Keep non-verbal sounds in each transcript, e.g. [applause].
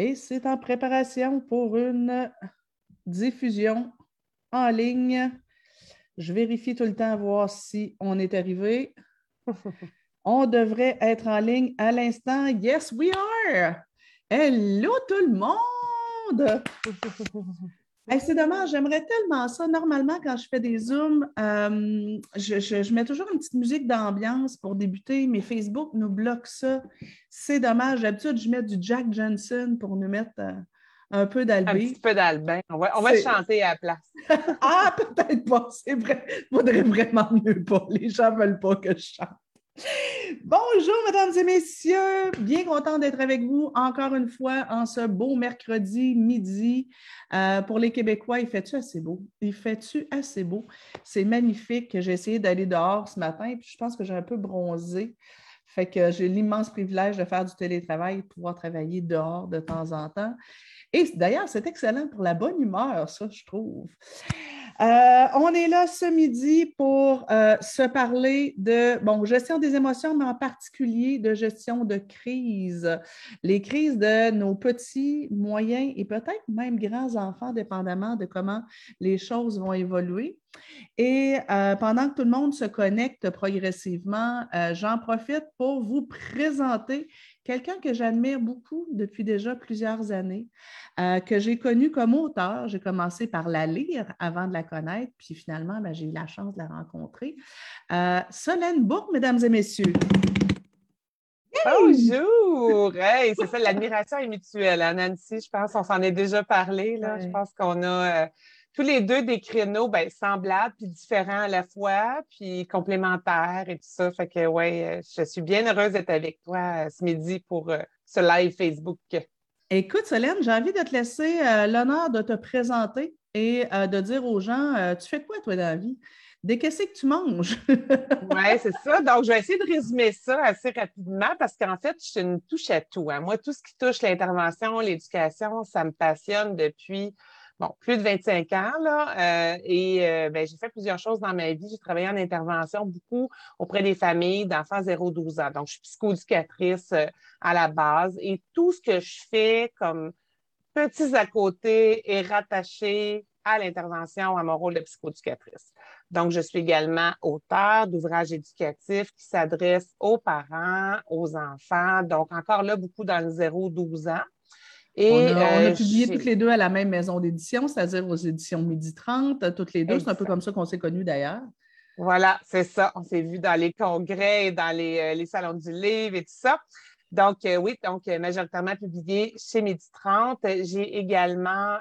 Et c'est en préparation pour une diffusion en ligne. Je vérifie tout le temps voir si on est arrivé. [laughs] on devrait être en ligne à l'instant. Yes, we are! Hello tout le monde! [laughs] c'est dommage, j'aimerais tellement ça. Normalement, quand je fais des Zooms, euh, je, mets toujours une petite musique d'ambiance pour débuter, mais Facebook nous bloque ça. C'est dommage. D'habitude, je mets du Jack Johnson pour nous mettre euh, un peu d'Albin. Un petit peu d'Albin. On va, on va chanter à la place. [laughs] ah, peut-être pas. C'est vrai. Faudrait vraiment mieux pas. Les gens ne veulent pas que je chante. Bonjour, mesdames et messieurs. Bien content d'être avec vous encore une fois en ce beau mercredi midi. Euh, pour les Québécois, il fait-tu assez beau? Il fait-tu assez beau? C'est magnifique. J'ai essayé d'aller dehors ce matin, puis je pense que j'ai un peu bronzé. Fait que j'ai l'immense privilège de faire du télétravail et pouvoir travailler dehors de temps en temps. Et d'ailleurs, c'est excellent pour la bonne humeur, ça, je trouve. Euh, on est là ce midi pour euh, se parler de bon, gestion des émotions, mais en particulier de gestion de crise. Les crises de nos petits, moyens et peut-être même grands enfants, dépendamment de comment les choses vont évoluer. Et euh, pendant que tout le monde se connecte progressivement, j'en profite pour vous présenter quelqu'un que j'admire beaucoup depuis déjà plusieurs années, euh, que j'ai connu comme auteur. J'ai commencé par la lire avant de la connaître, puis finalement, ben, j'ai eu la chance de la rencontrer. Euh, Solène Bourg, mesdames et messieurs. Bonjour! c'est ça, l'admiration est mutuelle, hein, Nancy? Je pense qu'on s'en est déjà parlé. Là. Je pense qu'on a. Euh, tous les deux des créneaux ben, semblables puis différents à la fois, puis complémentaires et tout ça. Fait que, ouais, euh, je suis bien heureuse d'être avec toi euh, ce midi pour euh, ce live Facebook. Écoute, Solène, j'ai envie de te laisser l'honneur de te présenter et de dire aux gens, tu fais quoi, toi, dans la vie? Dès qu'est-ce que tu manges? [laughs] oui, c'est ça. Donc, je vais essayer de résumer ça assez rapidement parce qu'en fait, je suis une touche à tout. Hein. Moi, tout ce qui touche l'intervention, l'éducation, ça me passionne depuis bon, plus de 25 ans, là, euh, et euh, ben, j'ai fait plusieurs choses dans ma vie. J'ai travaillé en intervention beaucoup auprès des familles d'enfants 0-12 ans. Donc, je suis psychoéducatrice euh, à la base et tout ce que je fais comme petits à côté est rattaché à l'intervention, à mon rôle de psychoéducatrice. Donc, je suis également auteur d'ouvrages éducatifs qui s'adressent aux parents, aux enfants. Donc, encore là, beaucoup dans le 0-12 ans on a, euh, publié toutes les deux à la même maison d'édition, c'est-à-dire aux éditions Midi 30, toutes les deux. C'est un peu comme ça qu'on s'est connus d'ailleurs. Voilà, c'est ça. On s'est vus dans les congrès, dans les, euh, salons du livre et tout ça. Donc, euh, oui, donc majoritairement publié chez Midi 30. J'ai également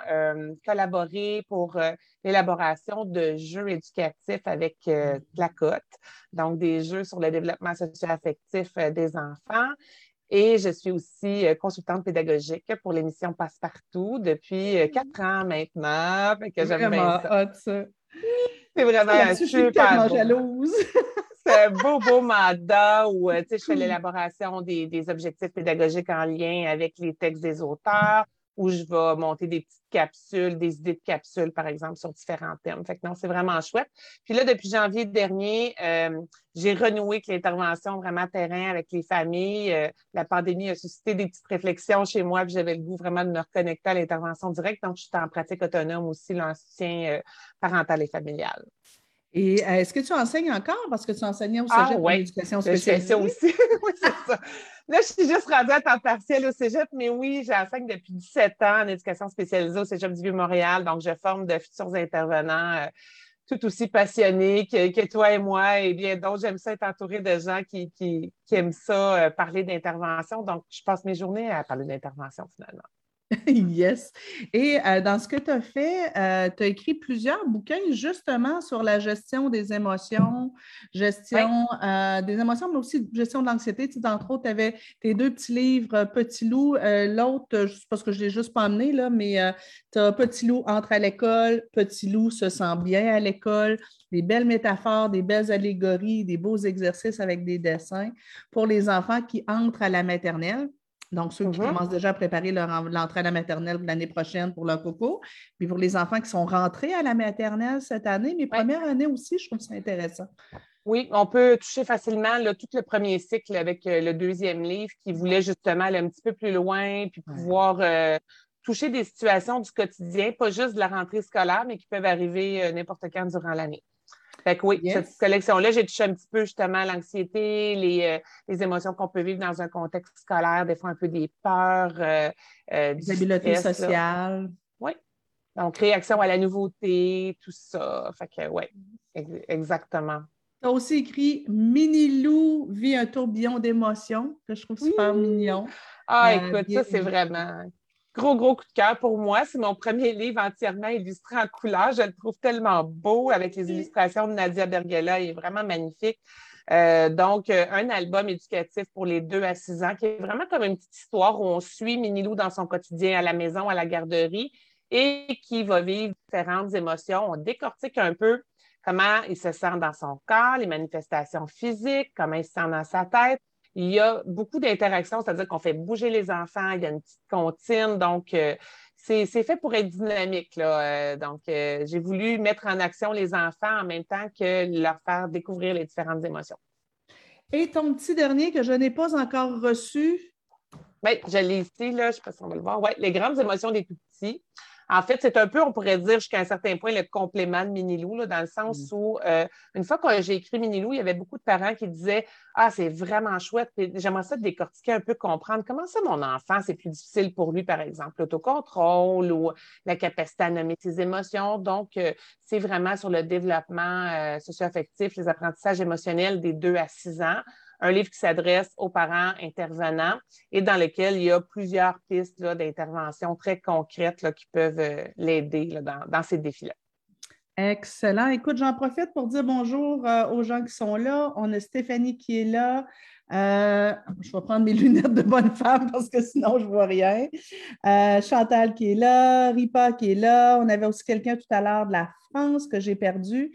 collaboré pour l'élaboration de jeux éducatifs avec la Cote, donc des jeux sur le développement socio-affectif des enfants. Et je suis aussi euh, consultante pédagogique pour l'émission Passepartout depuis euh, quatre ans maintenant. C'est vraiment hot, ça. C'est vraiment je suis tellement jalouse. [laughs] C'est un beau, beau mandat où euh, je fais l'élaboration des, des, objectifs pédagogiques en lien avec les textes des auteurs, où je vais monter des petites capsules, des idées de capsules, par exemple, sur différents thèmes. Fait que non, c'est vraiment chouette. Puis là, depuis janvier dernier, euh, j'ai renoué avec l'intervention vraiment terrain avec les familles. Euh, la pandémie a suscité des petites réflexions chez moi, puis j'avais le goût vraiment de me reconnecter à l'intervention directe. Donc, je suis en pratique autonome aussi, soutien euh, parental et familial. Et euh, est-ce que tu enseignes encore? Parce que tu enseignais au ah, cégep ah, l'éducation spécialisée. Je aussi. [laughs] oui, c'est ça. Là, je suis juste rendue à temps partiel au cégep, mais oui, j'enseigne depuis 17 ans en éducation spécialisée au cégep du Vieux-Montréal. Donc, je forme de futurs intervenants euh, tout aussi passionnés que, toi et moi et bien d'autres. J'aime ça être entourée de gens qui, qui, aiment ça, euh, parler d'intervention. Donc, je passe mes journées à parler d'intervention finalement. [laughs] yes. Et euh, dans ce que tu as fait, euh, tu as écrit plusieurs bouquins justement sur la gestion des émotions, gestion euh, des émotions, mais aussi gestion de l'anxiété. Tu entre autres, tu avais tes deux petits livres, Petit loup. L'autre, je sais pas que je ne l'ai juste pas amené, là, mais tu as Petit loup entre à l'école, Petit loup se sent bien à l'école, des belles métaphores, des belles allégories, des beaux exercices avec des dessins pour les enfants qui entrent à la maternelle. Donc, ceux qui mm-hmm. commencent déjà à préparer l'entrée à la maternelle l'année prochaine pour leur coco. Puis pour les enfants qui sont rentrés à la maternelle cette année, mes premières années aussi, je trouve ça intéressant. Oui, on peut toucher facilement tout le premier cycle avec euh, le deuxième livre qui voulait justement aller un petit peu plus loin, puis pouvoir euh, toucher des situations du quotidien, pas juste de la rentrée scolaire, mais qui peuvent arriver euh, n'importe quand durant l'année. Fait que oui, cette collection-là, j'ai touché un petit peu justement l'anxiété, les, émotions qu'on peut vivre dans un contexte scolaire, des fois un peu des peurs. des habiletés sociales. Oui. Donc, réaction à la nouveauté, tout ça. Fait que oui, exactement. Tu as aussi écrit Mini Lou vit un tourbillon d'émotions, que je trouve super mignon. Ah, euh, écoute, ça, c'est vraiment gros, gros coup de cœur pour moi. C'est mon premier livre entièrement illustré en couleur. Je le trouve tellement beau avec les illustrations de Nadia Bergela. Il est vraiment magnifique. Euh, donc, euh, un album éducatif pour les deux à six ans qui est vraiment comme une petite histoire où on suit Minilou dans son quotidien à la maison, à la garderie et qui va vivre différentes émotions. On décortique un peu comment il se sent dans son corps, les manifestations physiques, comment il se sent dans sa tête. Il y a beaucoup d'interactions, c'est-à-dire qu'on fait bouger les enfants, il y a une petite comptine, donc euh, c'est fait pour être dynamique. Là. Euh, donc, euh, j'ai voulu mettre en action les enfants en même temps que leur faire découvrir les différentes émotions. Et ton petit dernier que je n'ai pas encore reçu? Oui, je l'ai ici, là, je ne sais pas si on va le voir. Oui, les grandes émotions des tout petits. En fait, c'est un peu, on pourrait dire jusqu'à un certain point, le complément de Minilou, dans le sens mm. où, euh, une fois que j'ai écrit Minilou, il y avait beaucoup de parents qui disaient Ah, c'est vraiment chouette, j'aimerais ça décortiquer un peu, comprendre comment ça, mon enfant, c'est plus difficile pour lui, par exemple, l'autocontrôle ou la capacité à nommer ses émotions. Donc, euh, c'est vraiment sur le développement euh, socio-affectif, les apprentissages émotionnels des deux à six ans un livre qui s'adresse aux parents intervenants et dans lequel il y a plusieurs pistes d'intervention très concrètes qui peuvent euh, l'aider dans, ces défis-là. Excellent. Écoute, j'en profite pour dire bonjour euh, aux gens qui sont là. On a Stéphanie qui est là. Euh, je vais prendre mes lunettes de bonne femme parce que sinon, je ne vois rien. Chantal qui est là, Ripa qui est là. On avait aussi quelqu'un tout à l'heure de la France que j'ai perdu.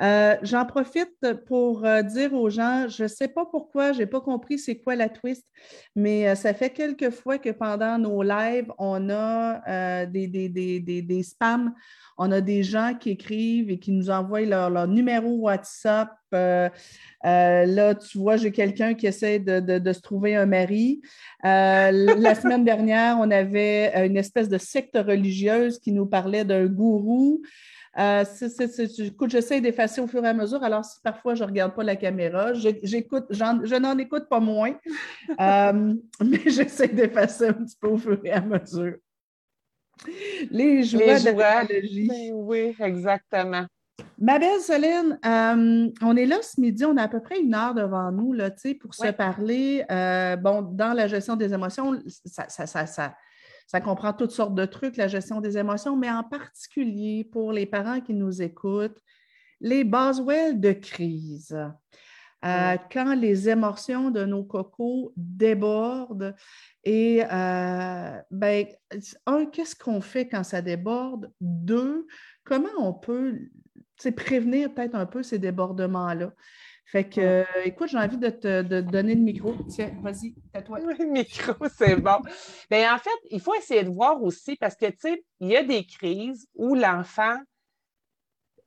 Euh, j'en profite pour euh, dire aux gens, je ne sais pas pourquoi, je n'ai pas compris c'est quoi la twist, mais euh, ça fait quelques fois que pendant nos lives, on a des, des, spams, on a des gens qui écrivent et qui nous envoient leur, numéro WhatsApp. Là, tu vois, j'ai quelqu'un qui essaie de, se trouver un mari. [laughs] la semaine dernière, on avait une espèce de secte religieuse qui nous parlait d'un gourou. Euh, écoute, j'essaie d'effacer au fur et à mesure. Alors, si parfois je ne regarde pas la caméra, j'écoute, je n'en écoute pas moins, [laughs] euh, mais [laughs] j'essaie d'effacer un petit peu au fur et à mesure. Les joies, de la ben Oui, exactement. Ma belle Solène, euh, on est là ce midi, on a à peu près une heure devant nous là, pour se parler. bon, dans la gestion des émotions, ça, ça, ça, ça comprend toutes sortes de trucs, la gestion des émotions, mais en particulier pour les parents qui nous écoutent, les Boswell de crise. Euh, quand les émotions de nos cocos débordent et, euh, ben, un, qu'est-ce qu'on fait quand ça déborde? Deux, comment on peut prévenir peut-être un peu ces débordements-là? Fait que, euh, écoute, j'ai envie de te donner le micro. Tiens, vas-y, tais-toi. Le micro, c'est bon. Bien, en fait, il faut essayer de voir aussi parce que, tu sais, il y a des crises où l'enfant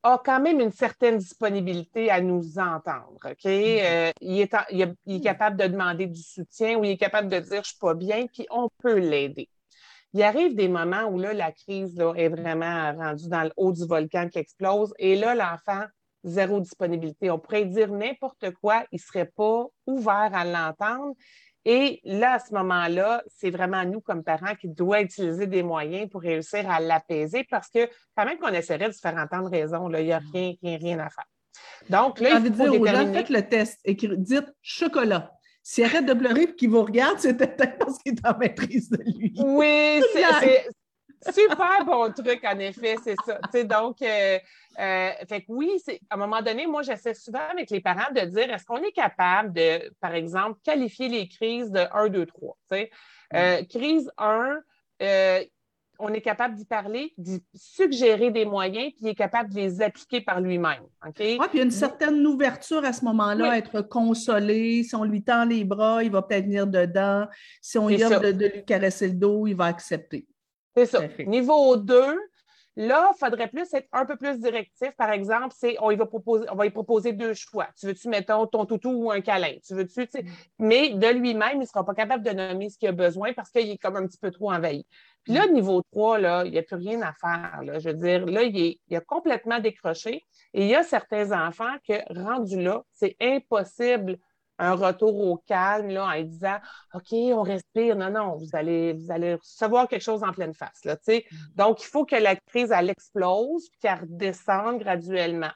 a quand même une certaine disponibilité à nous entendre. OK? Mm-hmm. Euh, il, est il, est capable de demander du soutien ou il est capable de dire je ne suis pas bien, puis on peut l'aider. Il arrive des moments où là, la crise là, est vraiment rendue dans le haut du volcan qui explose et là, l'enfant zéro disponibilité. On pourrait dire n'importe quoi, il ne serait pas ouvert à l'entendre. Et là, à ce moment-là, c'est vraiment nous, comme parents, qui doit utiliser des moyens pour réussir à l'apaiser parce que quand même qu'on essaierait de se faire entendre raison, il n'y a rien, rien, rien à faire. Donc, là, il faut dire déterminer... aux gens, faites le test. et dites chocolat. S'il arrête de pleurer et qu'il vous regarde, c'est peut-être [laughs] parce qu'il est en maîtrise de lui. Oui, [laughs] c'est super bon truc, en effet, c'est ça. donc, euh, euh, fait que oui, à un moment donné, moi, j'essaie souvent avec les parents de dire est-ce qu'on est capable de, par exemple, qualifier les crises de 1, 2, 3? crise 1, euh, on est capable d'y parler, d'y suggérer des moyens, puis il est capable de les appliquer par lui-même. Oui, puis il y a une certaine ouverture à ce moment-là, être consolé. Si on lui tend les bras, il va peut-être venir dedans. Si on lui offre de, lui caresser le dos, il va accepter. C'est ça. Niveau 2, Là, il faudrait plus être un peu plus directif. Par exemple, c'est on, va proposer, on va lui proposer deux choix. Tu veux-tu, mettons, ton toutou ou un câlin? Tu veux-tu, mm. mais de lui-même, il ne sera pas capable de nommer ce qu'il a besoin parce qu'il est comme un petit peu trop envahi. Puis là, mm. niveau 3, là, il n'y a plus rien à faire. Là. Je veux dire, là, il, est, il a complètement décroché. Et il y a certains enfants que, rendus là, c'est impossible un retour au calme là, en disant OK, on respire. Non, non, vous allez, vous allez recevoir quelque chose en pleine face. Là, mm. Donc, il faut que la crise, elle explose puis qu'elle redescende graduellement.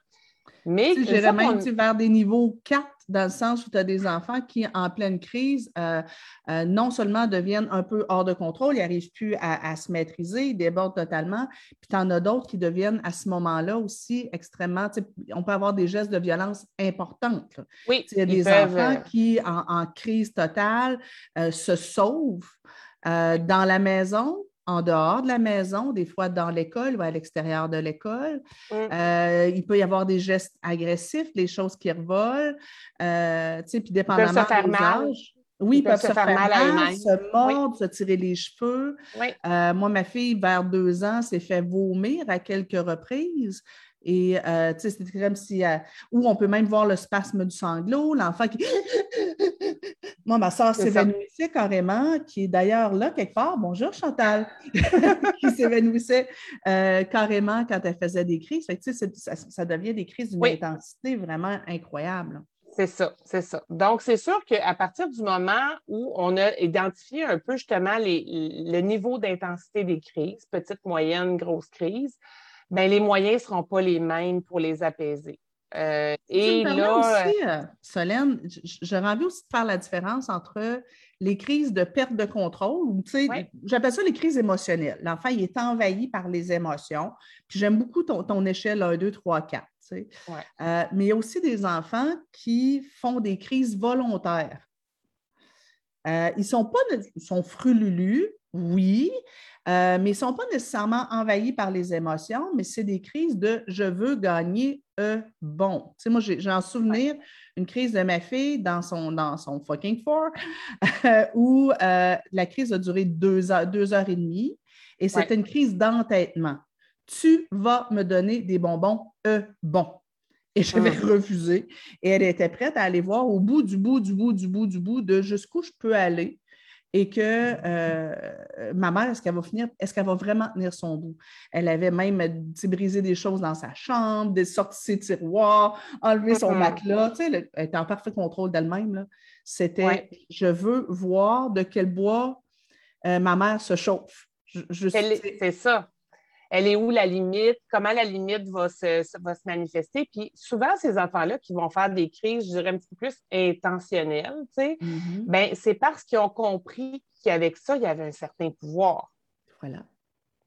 Mais j'irais même vers des niveaux 4, dans le sens où tu as des enfants qui, en pleine crise, euh, euh, non seulement deviennent un peu hors de contrôle, ils n'arrivent plus à, se maîtriser, ils débordent totalement, puis tu en as d'autres qui deviennent à ce moment-là aussi extrêmement, on peut avoir des gestes de violence importantes. Oui, il y a des enfants euh, qui, en, crise totale, se sauvent dans la maison, en dehors de la maison, des fois dans l'école ou à l'extérieur de l'école. Mm. Euh, il peut y avoir des gestes agressifs, des choses qui revolent, euh, puis dépendamment peuvent se faire mal. Oui, ils peuvent, se, faire, mal, se mordre, se tirer les cheveux. Euh, moi, ma fille, vers deux ans, s'est fait vomir à quelques reprises. Et euh, c'était comme si. Euh, ou on peut même voir le spasme du sanglot, l'enfant qui. [laughs] Moi, ma soeur s'évanouissait carrément, qui est d'ailleurs là quelque part. Bonjour Chantal, [laughs] qui s'évanouissait euh, carrément quand elle faisait des crises. ça, devient des crises d'une intensité vraiment incroyable. C'est ça, c'est ça. Donc, c'est sûr qu'à partir du moment où on a identifié un peu justement les, le niveau d'intensité des crises, petite, moyenne, grosse crise, ben, les moyens ne seront pas les mêmes pour les apaiser. Euh, et là, aussi, euh, Solène, j'aurais envie aussi de faire la différence entre les crises de perte de contrôle, j'appelle ça les crises émotionnelles. L'enfant, il est envahi par les émotions. Puis j'aime beaucoup ton, échelle 1, 2, 3, 4. mais il y a aussi des enfants qui font des crises volontaires. Euh, ils sont pas, ils sont frululus, oui, euh, mais ils ne sont pas nécessairement envahis par les émotions, mais c'est des crises de je veux gagner un bon. Tu sais, moi, j'ai en souvenir une crise de ma fille dans son, dans son fucking four, où euh, la crise a duré deux heures, deux heures et demie, et c'était une crise d'entêtement. Tu vas me donner des bonbons un bon. Et j'avais vais hum. refusé. Et elle était prête à aller voir au bout du bout, du bout, du bout, du bout de jusqu'où je peux aller et que euh, ma mère, est-ce qu'elle va finir, est-ce qu'elle va vraiment tenir son bout? Elle avait même brisé des choses dans sa chambre, sorti ses tiroirs, enlevé son matelas. Tu sais, elle était en parfait contrôle d'elle-même. C'était je veux voir de quel bois euh, ma mère se chauffe. C'est ça elle est où la limite, comment la limite va se, va se manifester. Puis souvent, ces enfants-là qui vont faire des crises, je dirais un petit peu plus intentionnelles, tu sais, mm-hmm. ben, c'est parce qu'ils ont compris qu'avec ça, il y avait un certain pouvoir. Voilà.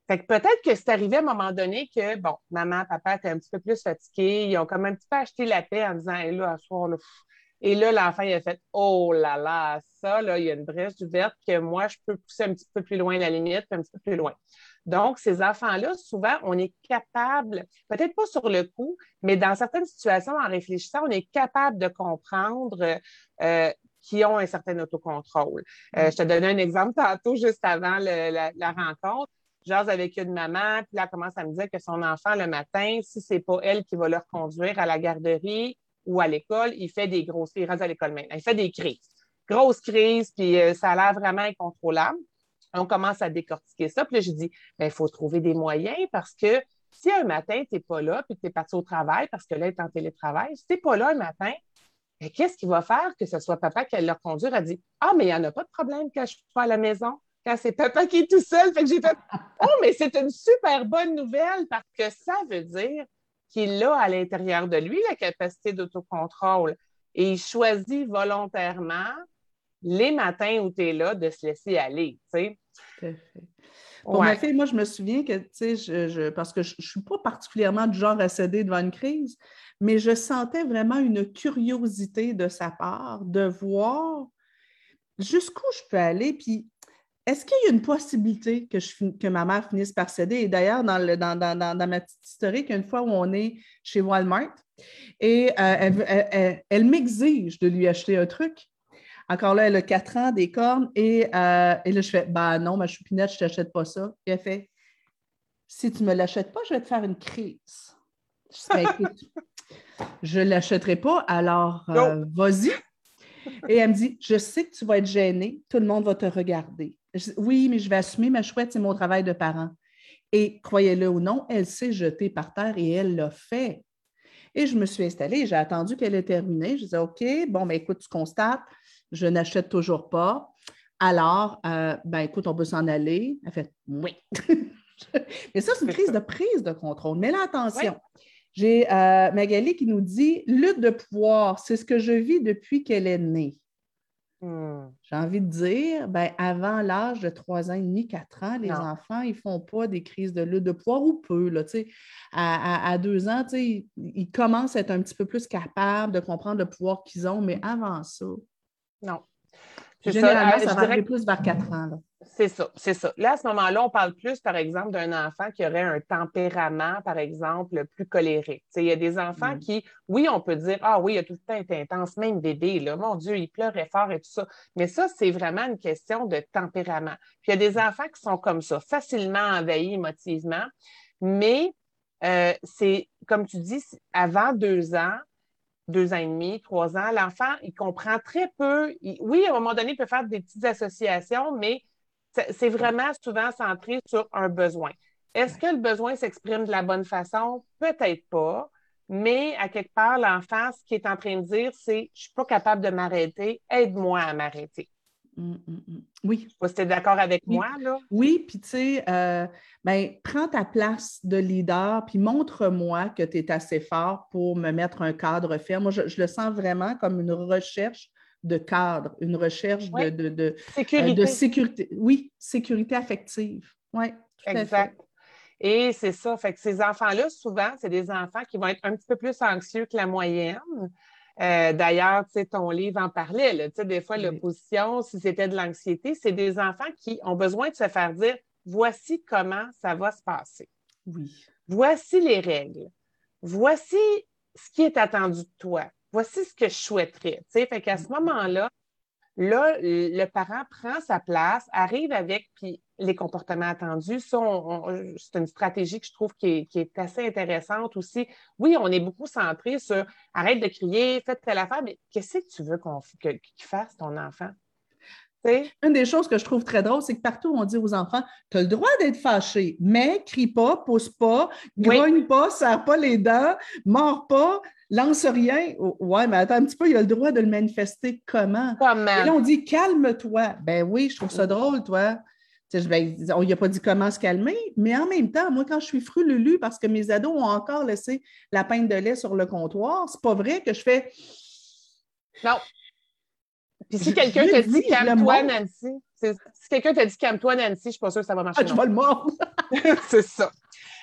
Fait que peut-être que c'est arrivé à un moment donné que, bon, maman, papa étaient un petit peu plus fatigués, ils ont quand même un petit peu acheté la paix en disant, hey, là, à soir, là, et là, l'enfant, il a fait Oh là là, ça, là, il y a une brèche ouverte que moi, je peux pousser un petit peu plus loin la limite, un petit peu plus loin. Donc, ces enfants-là, souvent, on est capable, peut-être pas sur le coup, mais dans certaines situations, en réfléchissant, on est capable de comprendre euh, qui ont un certain autocontrôle. Euh, je te donnais un exemple tantôt, juste avant la, rencontre. J'ose avec une maman, puis là, elle commence à me dire que son enfant, le matin, si c'est pas elle qui va le reconduire à la garderie ou à l'école, il fait des grosses crises. à l'école maintenant. Il fait des crises. Grosses crises, puis euh, ça a l'air vraiment incontrôlable on commence à décortiquer ça. Puis là, je dis, il faut trouver des moyens parce que si un matin, tu n'es pas là, puis tu es parti au travail, parce que là, tu es en télétravail, si tu n'es pas là un matin, ben, qu'est-ce qu'il va faire que ce soit papa qui allait le conduire? Elle dit, ah, mais il n'y en a pas de problème quand je suis pas à la maison, quand c'est papa qui est tout seul. Fait que j'ai fait, oh, mais c'est une super bonne nouvelle parce que ça veut dire qu'il a à l'intérieur de lui la capacité d'autocontrôle et il choisit volontairement les matins où tu es là de se laisser aller. Tu sais. Tout à fait. Pour ma fille, moi, je me souviens que, tu sais, je, parce que je ne suis pas particulièrement du genre à céder devant une crise, mais je sentais vraiment une curiosité de sa part de voir jusqu'où je peux aller. Puis, est-ce qu'il y a une possibilité que, je, que ma mère finisse par céder? Et d'ailleurs, dans, dans, dans, dans, ma petite historique, une fois où on est chez Walmart, et euh, elle, elle m'exige de lui acheter un truc. Encore là, elle a quatre ans, des cornes. Et, euh, et là, je fais, bah non, ma choupinette, je ne t'achète pas ça. Et elle fait, si tu ne me l'achètes pas, je vais te faire une crise. Je ne [laughs] l'achèterai pas, alors euh, vas-y. Et elle me dit Je sais que tu vas être gênée, tout le monde va te regarder. oui, mais je vais assumer ma chouette, c'est mon travail de parent. Et croyez-le ou non, elle s'est jetée par terre et elle l'a fait. Et je me suis installée, j'ai attendu qu'elle ait terminé. Je disais OK, bon, ben écoute, tu constates, je n'achète toujours pas. Alors, euh, ben écoute, on peut s'en aller. Elle fait Oui. [laughs] Mais ça, c'est une crise de prise de contrôle. Mais là, attention. J'ai euh, Magali qui nous dit lutte de pouvoir, c'est ce que je vis depuis qu'elle est née. Hmm. J'ai envie de dire, ben, avant l'âge de 3 ans et demi, 4 ans, les enfants, ils ne font pas des crises de lutte de pouvoir ou peu. Là, à, à, 2 ans, ils, ils commencent à être un petit peu plus capables de comprendre le pouvoir qu'ils ont, mais avant ça. Non. Généralement, ça, euh, va arriver plus vers 4 ans. C'est ça, c'est ça. Là, à ce moment-là, on parle plus, par exemple, d'un enfant qui aurait un tempérament, par exemple, plus colérique. il y a des enfants mm. qui, oui, on peut dire, ah oui, il a tout le temps été intense, même bébé, là, mon Dieu, il pleurait fort et tout ça. Mais ça, c'est vraiment une question de tempérament. Puis il y a des enfants qui sont comme ça, facilement envahis émotivement, mais euh, c'est, comme tu dis, avant deux ans, deux ans et demi, trois ans, l'enfant, il comprend très peu. oui, à un moment donné, il peut faire des petites associations, mais c'est vraiment souvent centré sur un besoin. Est-ce que le besoin s'exprime de la bonne façon? Peut-être pas, mais à quelque part, l'enfant, ce qu'il est en train de dire, c'est Je ne suis pas capable de m'arrêter, aide-moi à m'arrêter. Hum, hum, hum. Oui. Tu es d'accord avec moi, là? Oui, puis tu sais, euh, ben, prends ta place de leader, puis montre-moi que tu es assez fort pour me mettre un cadre ferme. Moi, je, le sens vraiment comme une recherche de cadre, une recherche de, de, euh, sécurité. Oui, sécurité affective. Oui, tout exact. Et c'est ça. Fait que ces enfants-là, souvent, c'est des enfants qui vont être un petit peu plus anxieux que la moyenne. Euh, d'ailleurs, tu sais, ton livre en parlait. Là, des fois, l'opposition, si c'était de l'anxiété, c'est des enfants qui ont besoin de se faire dire voici comment ça va se passer. Oui. Voici les règles. Voici ce qui est attendu de toi voici ce que je souhaiterais. Fait qu'à ce mm-hmm. moment-là, là, le parent prend sa place, arrive avec puis les comportements attendus. Ça, c'est une stratégie que je trouve qui est, assez intéressante aussi. Oui, on est beaucoup centré sur arrête de crier, fais telle affaire, mais qu'est-ce que tu veux qu'on, qu'il fasse, ton enfant? Une des choses que je trouve très drôle, c'est que partout, on dit aux enfants Tu as le droit d'être fâché, mais crie pas, pousse pas, grogne pas, serre pas les dents, mords pas, lance rien. Oh, ouais, mais attends un petit peu, il a le droit de le manifester comment? Comment? Et là, on dit calme-toi. Ben oui, je trouve ça drôle, toi. Ben, on n'y a pas dit comment se calmer, mais en même temps, moi, quand je suis frululu parce que mes ados ont encore laissé la pinte de lait sur le comptoir, c'est pas vrai que je fais. Non. Puis si quelqu'un te dit calme-toi, Nancy, si quelqu'un te dit calme-toi, Nancy, je ne suis pas sûre que ça va marcher. Ah, je vais le mordre. [laughs] [laughs] c'est ça.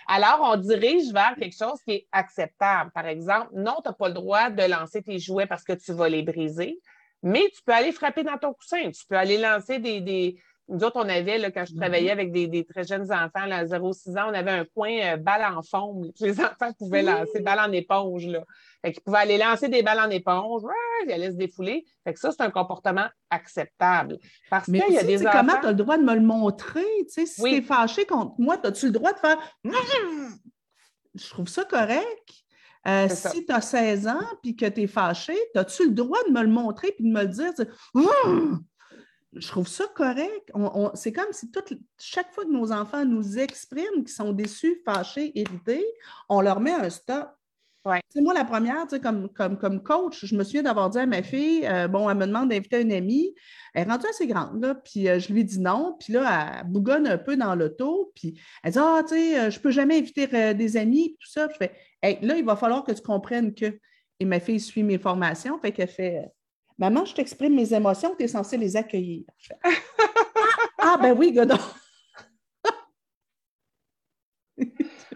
Alors, on dirige vers quelque chose qui est acceptable. Par exemple, non, tu n'as pas le droit de lancer tes jouets parce que tu vas les briser, mais tu peux aller frapper dans ton coussin. Tu peux aller lancer des, des nous autres, on avait, là, quand je travaillais mm-hmm. avec des, très jeunes enfants, à 0-6 ans, on avait un coin euh, balle en foam. Les [laughs] enfants pouvaient lancer balle en éponge. Là. Fait qu'ils pouvaient aller lancer des balles en éponge, ils allaient se défouler. Fait que ça, c'est un comportement acceptable. Parce qu'il y a des enfants... comment tu as le droit de me le montrer? si tu es fâché contre moi, as-tu le droit de faire Je trouve ça correct. Euh, si tu as 16 ans et que tu es fâché, as-tu le droit de me le montrer et de me le dire? Je trouve ça correct. c'est comme si chaque fois que nos enfants nous expriment qu'ils sont déçus, fâchés, irrités, on leur met un stop. C'est moi, la première, comme, comme, comme coach, je me souviens d'avoir dit à ma fille, euh, bon, elle me demande d'inviter une amie. Elle est rendue assez grande, là, puis euh, je lui dis non. Puis là, elle bougonne un peu dans l'auto, puis elle dit Ah, tu sais, euh, je ne peux jamais inviter des amis, tout ça. je fais là, il va falloir que tu comprennes que. Et ma fille suit mes formations, fait qu'elle fait Maman, je t'exprime mes émotions, tu es censée les accueillir. ah, ben oui, Godon.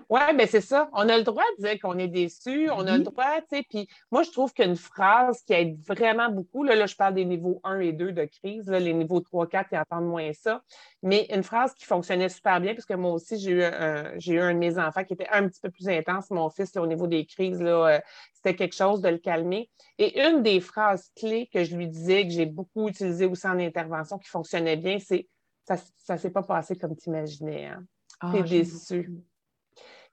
Oui, bien c'est ça. On a le droit de dire qu'on est déçu, on a le droit, tu sais. Puis moi, je trouve qu'une phrase qui aide vraiment beaucoup, là, là, je parle des niveaux 1 et 2 de crise, les niveaux 3, 4, ils entendent moins ça. Mais une phrase qui fonctionnait super bien, parce que moi aussi, j'ai eu, j'ai eu un de mes enfants qui était un petit peu plus intense, mon fils, au niveau des crises, là, euh, c'était quelque chose de le calmer. Et une des phrases clés que je lui disais, que j'ai beaucoup utilisé aussi en intervention, qui fonctionnait bien, c'est ça ne s'est pas passé comme tu imaginais. Hein? Ah, T'es déçu.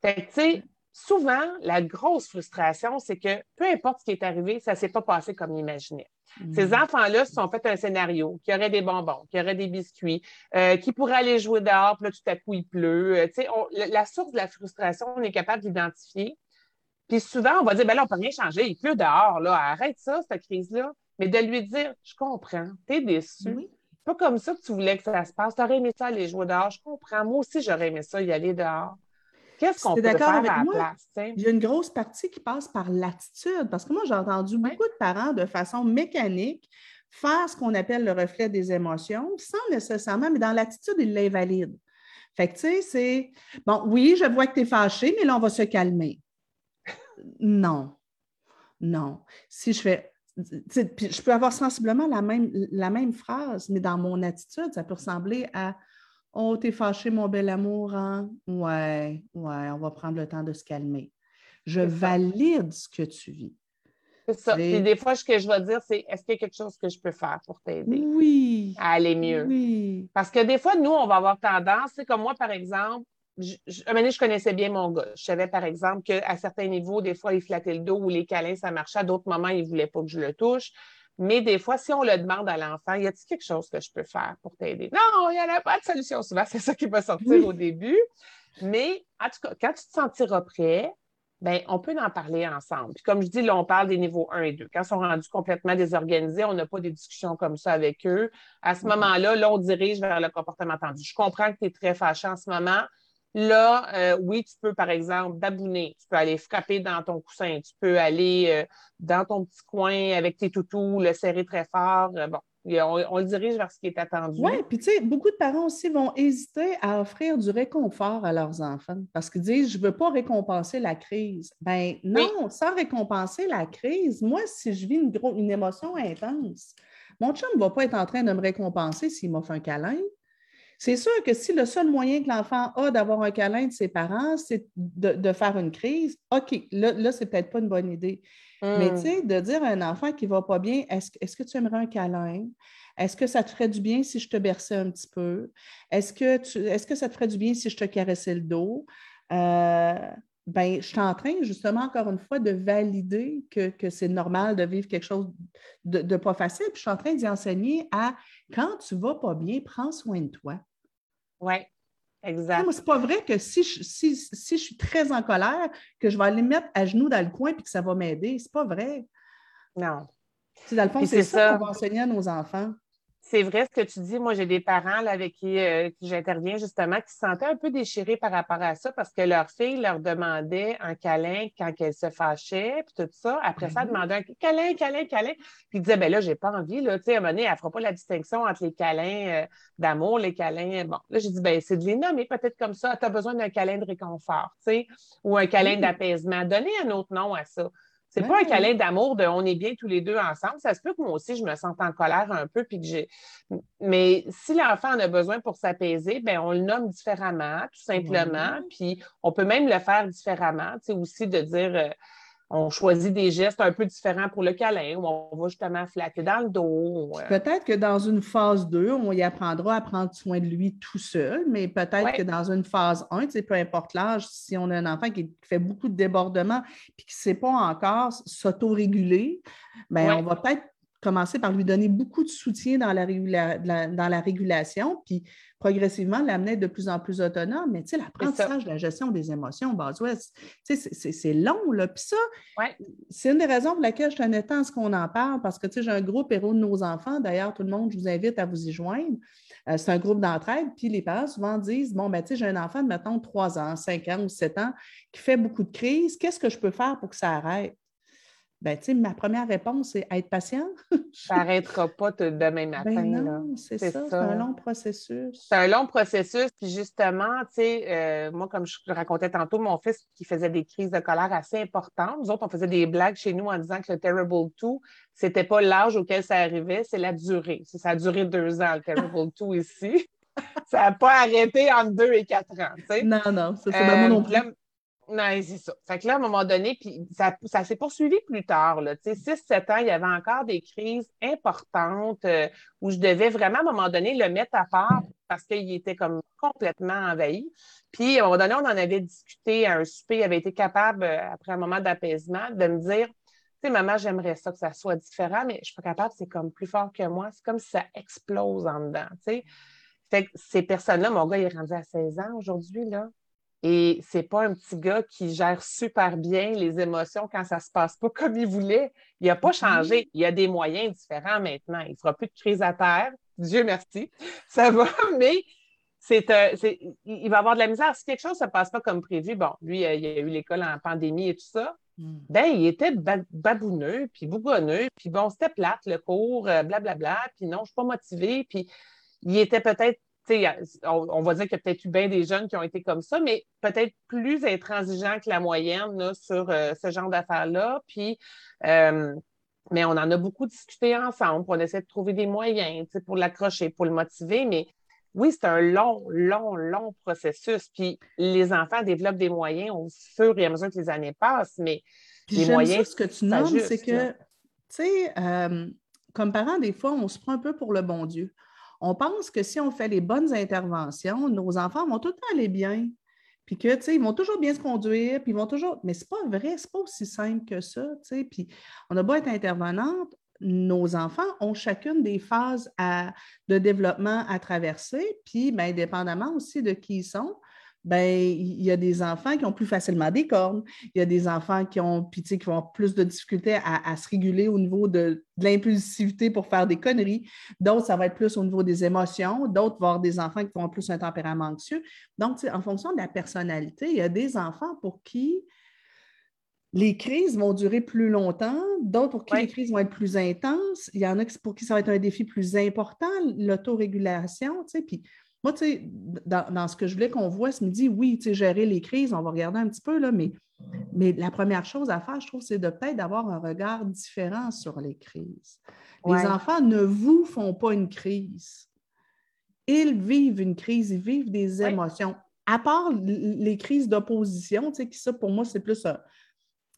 Fait que, tu sais, souvent, la grosse frustration, c'est que peu importe ce qui est arrivé, ça ne s'est pas passé comme imaginait. Ces mm. enfants-là se sont fait un scénario, qui aurait des bonbons, qui aurait des biscuits, euh, qui pourraient aller jouer dehors, puis là, tout à coup, il pleut. Euh, on, la source de la frustration, on est capable d'identifier. Puis souvent, on va dire, ben là, on ne peut rien changer, il pleut dehors, là, arrête ça, cette crise-là. Mais de lui dire, je comprends, tu es déçu. Oui. Pas comme ça que tu voulais que ça se passe. Tu aurais aimé ça aller jouer dehors, je comprends. Moi aussi, j'aurais aimé ça y aller dehors. Qu'est-ce qu'on peut faire à la place? Il y a une grosse partie qui passe par l'attitude, parce que moi, j'ai entendu beaucoup de parents de façon mécanique faire ce qu'on appelle le reflet des émotions, sans nécessairement, mais dans l'attitude, ils l'invalident. Fait que, tu sais, c'est bon, oui, je vois que tu es fâché, mais là, on va se calmer. Non. Non. Si je fais. Je peux avoir sensiblement la même, la même phrase, mais dans mon attitude, ça peut ressembler à Oh, t'es fâché, mon bel amour, hein? Ouais, ouais, on va prendre le temps de se calmer. Je valide ce que tu vis. C'est ça. Puis des fois, ce que je vais dire, c'est est-ce qu'il y a quelque chose que je peux faire pour t'aider? Oui. À aller mieux. Oui. Parce que des fois, nous, on va avoir tendance, c'est comme moi, par exemple, je, je, un moment je connaissais bien mon gars. Je savais, par exemple, qu'à certains niveaux, des fois, il flattait le dos ou les câlins, ça marchait. À d'autres moments, il ne voulait pas que je le touche. Mais des fois, si on le demande à l'enfant, y a-t-il quelque chose que je peux faire pour t'aider? Non, il n'y en a pas de solution. Souvent, [laughs] c'est ça qui va sortir au début. Mais en tout cas, quand tu te sentiras prêt, ben, on peut en parler ensemble. Puis comme je dis, là, on parle des niveaux 1 et 2. Quand ils sont rendus complètement désorganisés, on n'a pas des discussions comme ça avec eux. À ce moment-là, là, on dirige vers le comportement tendu. Je comprends que tu es très fâché en ce moment. Là, euh, oui, tu peux, par exemple, babouner. Tu peux aller frapper dans ton coussin. Tu peux aller euh, dans ton petit coin avec tes toutous, le serrer très fort. Euh, bon, on, le dirige vers ce qui est attendu. Oui, puis tu sais, beaucoup de parents aussi vont hésiter à offrir du réconfort à leurs enfants parce qu'ils disent Je ne veux pas récompenser la crise. Ben non, sans récompenser la crise, moi, si je vis une, une émotion intense, mon chum ne va pas être en train de me récompenser s'il m'a fait un câlin. C'est sûr que si le seul moyen que l'enfant a d'avoir un câlin de ses parents, c'est de, faire une crise, OK, là, là c'est peut-être pas une bonne idée. Mais tu hmm. sais, de dire à un enfant qui ne va pas bien, est-ce, que tu aimerais un câlin? Est-ce que ça te ferait du bien si je te berçais un petit peu? Est-ce que, que ça te ferait du bien si je te caressais le dos? Euh, ben, je suis en train, justement, encore une fois, de valider que, c'est normal de vivre quelque chose de, de, pas facile. Puis je suis en train d'y enseigner à quand tu vas pas bien, prends soin de toi. Oui, exact. C'est pas vrai que si je, si, je suis très en colère, que je vais aller mettre à genoux dans le coin et que ça va m'aider. C'est pas vrai. Non. C'est dans le fond, c'est ça, qu'on va enseigner à nos enfants. C'est vrai ce que tu dis. Moi, j'ai des parents avec euh, qui, j'interviens justement qui se sentaient un peu déchirés par rapport à ça parce que leur fille leur demandait un câlin quand elle se fâchait, puis tout ça. Après ça, elle mhm. demandait un câlin, câlin, câlin. Puis ils disaient, ben là, j'ai pas envie. Là. Tu sais, à un moment donné, elle fera pas la distinction entre les câlins euh, d'amour, les câlins. Bon, là, j'ai dit, ben c'est de les nommer peut-être comme ça. Tu as besoin d'un câlin de réconfort, tu sais, ou un câlin d'apaisement. Donnez un autre nom à ça. C'est pas un câlin d'amour de on est bien tous les deux ensemble. Ça se peut que moi aussi, je me sente en colère un peu. Puis que j'ai... Mais si l'enfant en a besoin pour s'apaiser, ben on le nomme différemment, tout simplement. Puis on peut même le faire différemment. Tu sais, aussi de dire. Euh, on choisit des gestes un peu différents pour le câlin, ou on va justement flatter dans le dos. Euh. Peut-être que dans une phase 2, on y apprendra à prendre soin de lui tout seul, mais peut-être que dans une phase 1, peu importe l'âge, si on a un enfant qui fait beaucoup de débordements et qui ne sait pas encore s'autoréguler, ben, on va peut-être commencer par lui donner beaucoup de soutien dans la, dans la régulation, puis progressivement l'amener de plus en plus autonome. Mais tu sais, l'apprentissage de la gestion des émotions, c'est long, là. Puis ça, c'est une des raisons pour laquelle je tenais tant à ce qu'on en parle, parce que tu sais, j'ai un groupe héros de nos enfants. D'ailleurs, tout le monde, je vous invite à vous y joindre. Euh, c'est un groupe d'entraide, puis les parents souvent disent Bon, ben, tu sais, j'ai un enfant de, mettons, 3 ans, 5 ans ou 7 ans qui fait beaucoup de crises. Qu'est-ce que je peux faire pour que ça arrête? Ben, tu sais, ma première réponse, c'est être patient. ça n'arrêtera pas demain [laughs] matin. Ben non, c'est ça, c'est un long processus. C'est un long processus. Puis justement, tu sais, euh, moi, comme je racontais tantôt, mon fils qui faisait des crises de colère assez importantes. Nous autres, on faisait des blagues chez nous en disant que le Terrible 2, c'était pas l'âge auquel ça arrivait, c'est la durée. Ça a duré deux ans, le Terrible 2 ici. [laughs] ça n'a pas arrêté entre deux et quatre ans. Tu sais. Non, non, ça, c'est euh, non plus. Non, c'est ça. Fait que là, à un moment donné, puis ça, ça s'est poursuivi plus tard. Là. 6-7 ans, il y avait encore des crises importantes euh, où je devais vraiment, à un moment donné, le mettre à part parce qu'il était comme complètement envahi. Puis, à un moment donné, on en avait discuté à un souper. Il avait été capable, euh, après un moment d'apaisement, de me dire Tu sais, maman, j'aimerais ça que ça soit différent, mais je suis pas capable, c'est comme plus fort que moi. C'est comme si ça explose en dedans. Sais. Fait que ces personnes-là, mon gars, il est rendu à 16 ans aujourd'hui, là. Et c'est pas un petit gars qui gère super bien les émotions quand ça se passe pas comme il voulait. Il n'a pas mm-hmm. changé. Il y a des moyens différents maintenant. Il ne fera plus de crise à terre. Dieu merci. Ça [laughs] va, mais c'est, il va avoir de la misère. Si quelque chose ne se passe pas comme prévu, bon, lui, euh, il a eu l'école en pandémie et tout ça, mm. ben, il était babouneux, puis bougonneux, puis bon, c'était plate le cours, blablabla, euh, bla, bla, puis non, je ne suis pas motivée, puis il était peut-être on, va dire qu'il y a peut-être eu bien des jeunes qui ont été comme ça, mais peut-être plus intransigeants que la moyenne sur euh, ce genre d'affaires-là. Puis, euh, mais on en a beaucoup discuté ensemble. on essaie de trouver des moyens pour l'accrocher, pour le motiver. Mais oui, c'est un long, long, long processus. Puis les enfants développent des moyens au fur et à mesure que les années passent, mais les moyens. ce que tu nommes, c'est que, tu sais, euh, comme parents, des fois, on se prend un peu pour le bon Dieu on pense que si on fait les bonnes interventions, nos enfants vont tout le temps aller bien. Puis que, ils vont toujours bien se conduire, puis ils vont toujours. Mais c'est pas vrai, c'est pas aussi simple que ça, tu sais. Puis on a beau être intervenante, nos enfants ont chacune des phases de développement à traverser, puis bien, indépendamment aussi de qui ils sont, ben, il y a des enfants qui ont plus facilement des cornes, il y a des enfants qui ont qui vont avoir plus de difficultés à, se réguler au niveau de, l'impulsivité pour faire des conneries. D'autres, ça va être plus au niveau des émotions. D'autres vont avoir des enfants qui ont plus un tempérament anxieux. Donc, en fonction de la personnalité, il y a des enfants pour qui les crises vont durer plus longtemps, d'autres pour qui les crises vont être plus intenses. Il y en a pour qui ça va être un défi plus important, l'autorégulation, tu sais, puis moi, tu sais, dans, ce que je voulais qu'on voit ce midi, oui, tu sais, gérer les crises, on va regarder un petit peu, là, mais, mais la première chose à faire, je trouve, c'est de peut-être d'avoir un regard différent sur les crises. Les enfants ne vous font pas une crise. Ils vivent une crise, ils vivent des émotions. À part les crises d'opposition, tu sais, qui ça, pour moi, c'est plus euh,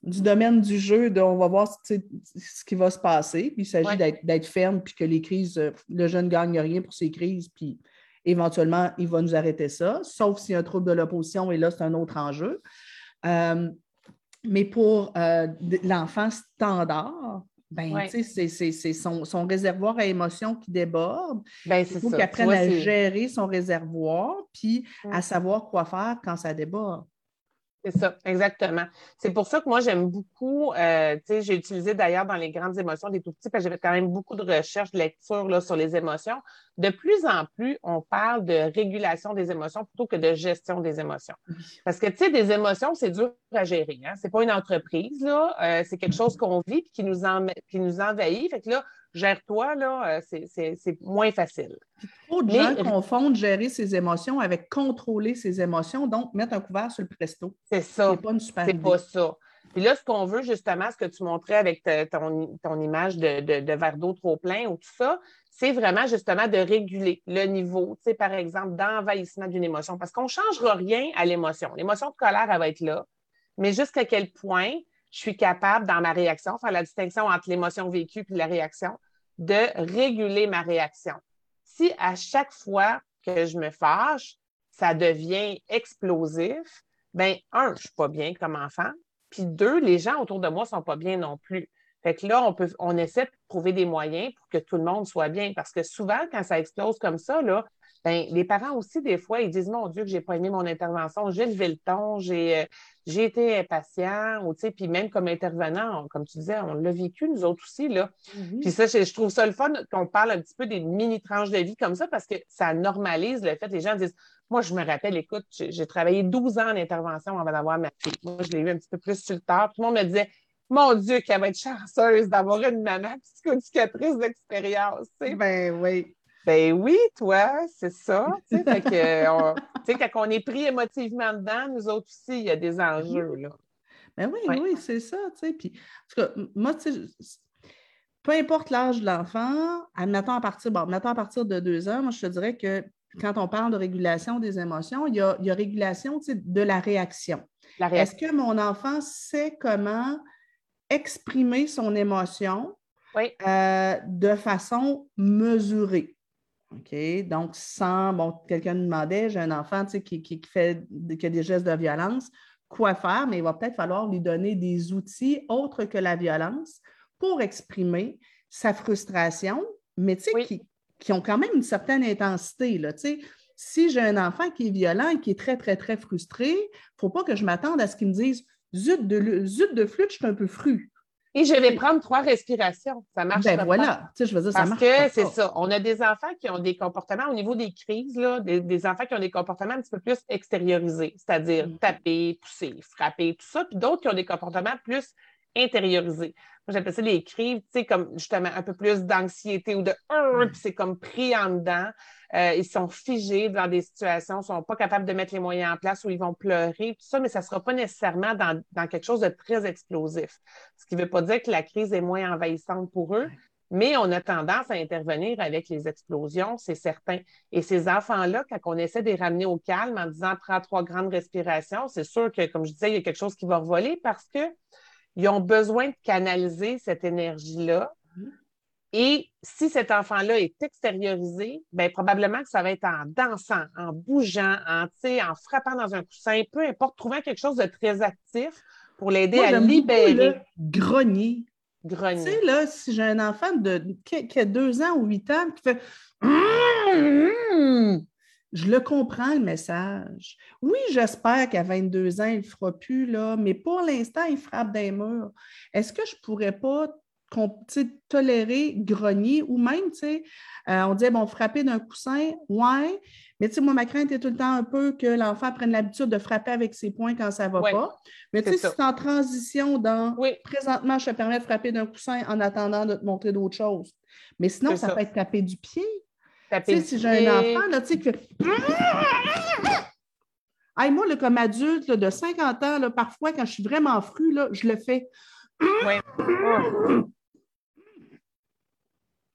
du domaine du jeu, de, on va voir ce qui va se passer. Puis il s'agit d'être ferme, puis que les crises, euh, le jeune ne gagne rien pour ses crises, puis éventuellement, il va nous arrêter ça, sauf s'il y a un trouble de l'opposition, et là, c'est un autre enjeu. Euh, mais pour euh, l'enfant standard, ben, c'est son, son, réservoir à émotions qui déborde. Ben, il faut qu'il apprenne à gérer son réservoir, puis à savoir quoi faire quand ça déborde. C'est ça, exactement. C'est pour ça que moi, j'aime beaucoup, euh, tu sais, j'ai utilisé d'ailleurs dans les grandes émotions des tout petits, parce que j'avais quand même beaucoup de recherches, de lecture là, sur les émotions. De plus en plus, on parle de régulation des émotions plutôt que de gestion des émotions. Parce que, tu sais, des émotions, c'est dur à gérer. Hein? C'est pas une entreprise, là. Euh, c'est quelque chose qu'on vit et qui nous, qui nous envahit. Fait que là, gère-toi, là, euh, c'est moins facile. Trop de gens confondent gérer ses émotions avec contrôler ses émotions, donc mettre un couvert sur le presto. C'est ça. C'est pas une super C'est pas ça. Puis là, ce qu'on veut, justement, ce que tu montrais avec ton, image de, verre d'eau trop plein ou tout ça, c'est vraiment justement de réguler le niveau, tu sais, par exemple, d'envahissement d'une émotion. Parce qu'on ne changera rien à l'émotion. L'émotion de colère, elle va être là. Mais jusqu'à quel point je suis capable, dans ma réaction, faire la distinction entre l'émotion vécue et la réaction, de réguler ma réaction. Si à chaque fois que je me fâche, ça devient explosif, ben un, je suis pas bien comme enfant, puis deux, les gens autour de moi sont pas bien non plus. Fait que là, on, peut, on essaie de trouver des moyens pour que tout le monde soit bien. Parce que souvent, quand ça explose comme ça, là, ben, les parents aussi, des fois, ils disent Mon Dieu, que j'ai pas aimé mon intervention, j'ai levé le ton, j'ai, euh, été impatient, ou, puis même comme intervenant, comme tu disais, on l'a vécu, nous autres aussi. Là. Mm-hmm. Puis ça, je, trouve ça le fun qu'on parle un petit peu des mini-tranches de vie comme ça parce que ça normalise le fait. Les gens disent Moi, je me rappelle, écoute, j'ai, travaillé 12 ans en intervention avant d'avoir ma fille. Moi, je l'ai eu un petit peu plus sur le tard. Tout le monde me disait mon Dieu, qu'elle va être chanceuse d'avoir une maman psychoducatrice d'expérience. Ben oui. Ben oui, toi, c'est ça. que, [laughs] on, quand on est pris émotivement dedans, nous autres aussi, il y a des enjeux. Là. Ben oui, oui, c'est ça. Puis, moi, peu importe l'âge de l'enfant, admettons à partir, bon, à partir de deux ans, moi, je te dirais que quand on parle de régulation des émotions, il y a, il y a régulation de la réaction. La réaction. Est-ce que mon enfant sait comment exprimer son émotion euh, de façon mesurée? OK? Donc, sans, bon, quelqu'un me demandait, j'ai un enfant qui, qui, fait, qui a des gestes de violence, quoi faire, mais il va peut-être falloir lui donner des outils autres que la violence pour exprimer sa frustration, mais qui, qui, ont quand même une certaine intensité. Là, si j'ai un enfant qui est violent et qui est très, très, très frustré, il ne faut pas que je m'attende à ce qu'il me dise Zut de, zut de flûte, je suis un peu fru. Et je vais prendre trois respirations. Ça marche ben voilà, je veux dire, Parce ça marche que c'est ça. On a des enfants qui ont des comportements au niveau des crises, là, des, enfants qui ont des comportements un petit peu plus extériorisés, c'est-à-dire mm. taper, pousser, frapper, tout ça, puis d'autres qui ont des comportements plus intériorisés. Moi, j'appelle ça les crises, tu sais, comme justement un peu plus d'anxiété ou de mm. puis c'est comme pris en dedans. Euh, ils sont figés dans des situations, ils ne sont pas capables de mettre les moyens en place où ils vont pleurer, tout ça, mais ça ne sera pas nécessairement dans, quelque chose de très explosif. Ce qui ne veut pas dire que la crise est moins envahissante pour eux, mais on a tendance à intervenir avec les explosions, c'est certain. Et ces enfants-là, quand on essaie de les ramener au calme en disant prends trois grandes respirations, c'est sûr que, comme je disais, il y a quelque chose qui va revoler parce qu'ils ont besoin de canaliser cette énergie-là et si cet enfant-là est extériorisé, bien, probablement que ça va être en dansant, en bougeant, en, en frappant dans un coussin, peu importe, trouvant quelque chose de très actif pour l'aider à libérer. grogner. Grogner. Tu sais, là, si j'ai un enfant de, qui, a deux ans ou huit ans qui fait je le comprends, le message. Oui, j'espère qu'à 22 ans, il ne le fera plus, là, mais pour l'instant, il frappe des murs. Est-ce que je ne pourrais pas tolérer, grogner, ou même, euh, on dit, bon, frapper d'un coussin, ouais, mais tu sais, moi, ma crainte est tout le temps un peu que l'enfant prenne l'habitude de frapper avec ses poings quand ça ne va pas. Mais tu sais, si c'est en transition dans présentement, je te permets de frapper d'un coussin en attendant de te montrer d'autres choses. Mais sinon, ça, peut être taper du pied. Taper si j'ai un enfant, là, tu sais, que. moi, comme adulte de 50 ans, là, parfois, quand je suis vraiment fru, là, je le fais.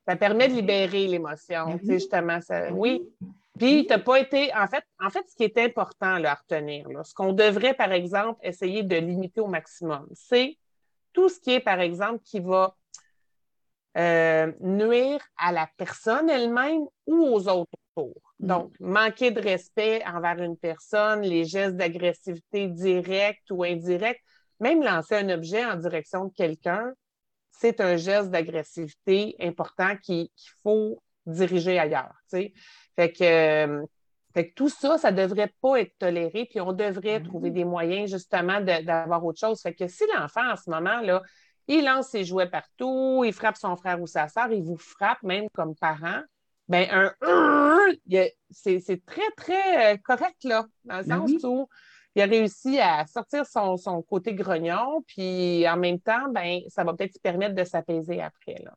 Ça permet de libérer l'émotion, ben justement. Ça, ben oui. Puis, tu n'as pas été. En fait, en fait, ce qui est important à retenir, ce qu'on devrait, par exemple, essayer de limiter au maximum, c'est tout ce qui est, par exemple, qui va euh, nuire à la personne elle-même ou aux autres autour. Mm. Donc, manquer de respect envers une personne, les gestes d'agressivité directs ou indirects, même lancer un objet en direction de quelqu'un, c'est un geste d'agressivité important qu'il faut diriger ailleurs. Euh, fait que, tout ça, ça ne devrait pas être toléré, puis on devrait mm-hmm. trouver des moyens justement d'avoir autre chose. Fait que si l'enfant, en ce moment, là, il lance ses jouets partout, il frappe son frère ou sa soeur, il vous frappe même comme parent, ben un c'est très, très euh, correct, là, dans le ben sens où il a réussi à sortir son, côté grognon, puis en même temps, ben, ça va peut-être lui permettre de s'apaiser après. Là.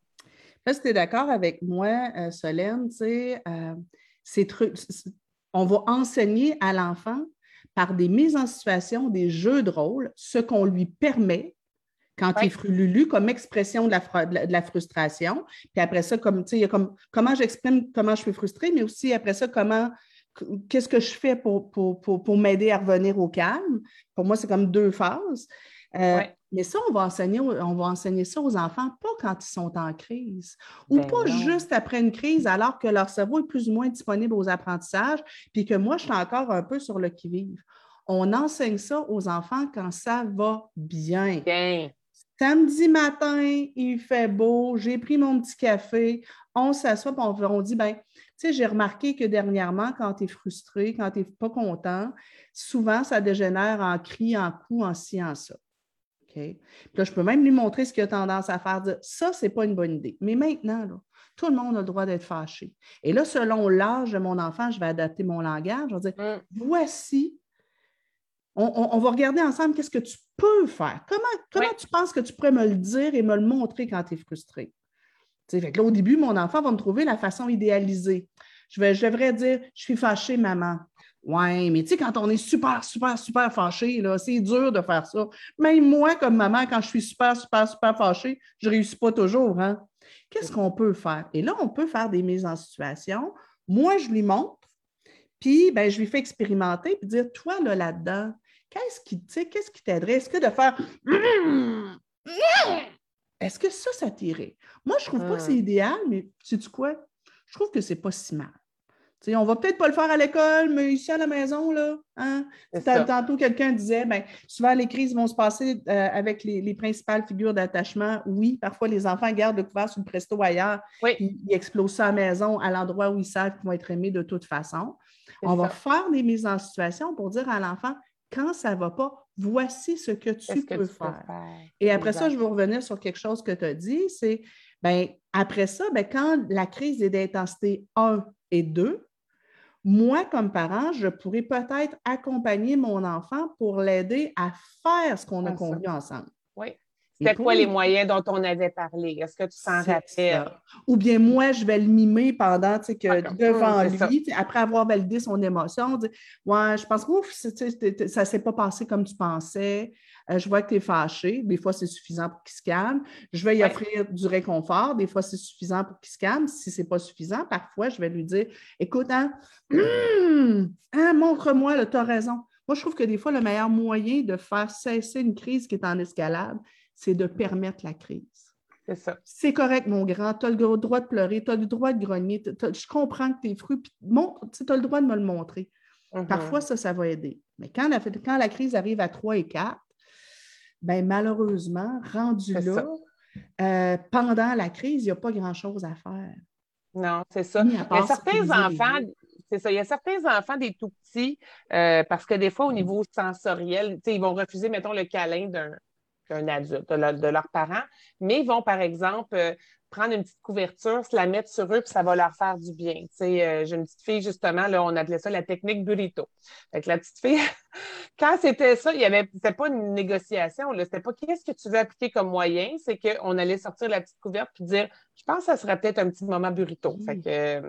Là, si tu es d'accord avec moi, euh, Solène, tu sais, euh, ces trucs, on va enseigner à l'enfant par des mises en situation, des jeux de rôle, ce qu'on lui permet quand il est frululu comme expression de la, de la, frustration. Puis après ça, comme, tu sais, il y a comme comment j'exprime comment je suis frustrée, mais aussi après ça, comment qu'est-ce que je fais pour, pour, m'aider à revenir au calme? Pour moi, c'est comme deux phases. Euh, mais ça, on va, enseigner, on va enseigner ça aux enfants, pas quand ils sont en crise, ou ben pas juste après une crise, alors que leur cerveau est plus ou moins disponible aux apprentissages, puis que moi, je suis encore un peu sur le qui-vive. On enseigne ça aux enfants quand ça va bien. bien. Samedi matin, il fait beau, j'ai pris mon petit café, on s'assoit, et on, dit, ben, tu sais, j'ai remarqué que dernièrement, quand tu es frustré, quand tu n'es pas content, souvent, ça dégénère en cris, en coups, en ci, en ça. Puis là, je peux même lui montrer ce qu'il a tendance à faire. Dire, ça, ce n'est pas une bonne idée. Mais maintenant, tout le monde a le droit d'être fâché. Et là, selon l'âge de mon enfant, je vais adapter mon langage. Je vais dire, mm. voici on, va regarder ensemble qu'est-ce que tu peux faire. Comment, comment tu penses que tu pourrais me le dire et me le montrer quand tu es frustré? fait que là, au début, mon enfant va me trouver la façon idéalisée. Je, vais, je devrais dire Je suis fâchée, maman. Oui, mais tu sais, quand on est super, super, super fâché, c'est dur de faire ça. Même moi, comme maman, quand je suis super, super, super fâchée, je ne réussis pas toujours. Hein? Qu'est-ce qu'on peut faire? Et là, on peut faire des mises en situation. Moi, je lui montre, puis ben, je lui fais expérimenter, puis dire Toi, là, là-dedans, qu'est-ce qui, qu'est-ce qui t'aiderait? Est-ce que de faire est-ce que ça, ça t'irait? Moi, je ne trouve pas que c'est ah. idéal, mais sais-tu quoi? je trouve que c'est pas si mal. On on va peut-être pas le faire à l'école, mais ici à la maison, là, hein? tantôt quelqu'un disait, ben, souvent les crises vont se passer euh, avec les, principales figures d'attachement. Oui, parfois les enfants gardent le couvert sur le presto ailleurs, oui. ils, explosent ça à la maison, à l'endroit où ils savent qu'ils vont être aimés de toute façon. On va faire des mises en situation pour dire à l'enfant, quand ça ne va pas, voici ce que tu, peux, faire. Et après ça, je veux revenir sur quelque chose que tu as dit, c'est, ben, après ça, ben, quand la crise est d'intensité 1 et 2, moi, comme parent, je pourrais peut-être accompagner mon enfant pour l'aider à faire ce qu'on a convenu ensemble. C'était quoi les moyens dont on avait parlé? Est-ce que tu s'en rappelles? Ou bien moi, je vais le mimer pendant, que devant lui, après avoir validé son émotion, dire Ouais, je pense que ça ne s'est pas passé comme tu pensais. Euh, je vois que tu es fâché. Des fois, c'est suffisant pour qu'il se calme. Je vais y offrir du réconfort. Des fois, c'est suffisant pour qu'il se calme. Si ce n'est pas suffisant, parfois, je vais lui dire Écoute, hein, hein montre-moi, tu as raison. Moi, je trouve que des fois, le meilleur moyen de faire cesser une crise qui est en escalade, c'est de permettre la crise. C'est ça. C'est correct, mon grand. Tu as le droit de pleurer, tu as le droit de grogner. Je comprends que tu es fru, tu as le droit de me le montrer. Mm-hmm. Parfois, ça, ça va aider. Mais quand la, quand la crise arrive à 3 et 4, ben, malheureusement, rendu là, euh, pendant la crise, il n'y a pas grand-chose à faire. Non, c'est ça. Il y a certains enfants, c'est ça. Il y a certains enfants des tout petits, euh, parce que des fois, au niveau sensoriel, ils vont refuser, mettons, le câlin d'un adulte, de, leurs parents, mais ils vont, par exemple, euh, prendre une petite couverture, se la mettre sur eux, puis ça va leur faire du bien. Euh, j'ai une petite fille, justement, là, on appelait ça la technique burrito. Fait la petite fille, [laughs] quand c'était ça, il y avait, c'était pas une négociation, là, c'était pas qu'est-ce que tu veux appliquer comme moyen, c'est qu'on allait sortir la petite couverte puis dire, je pense que ça serait peut-être un petit moment burrito. Fait que,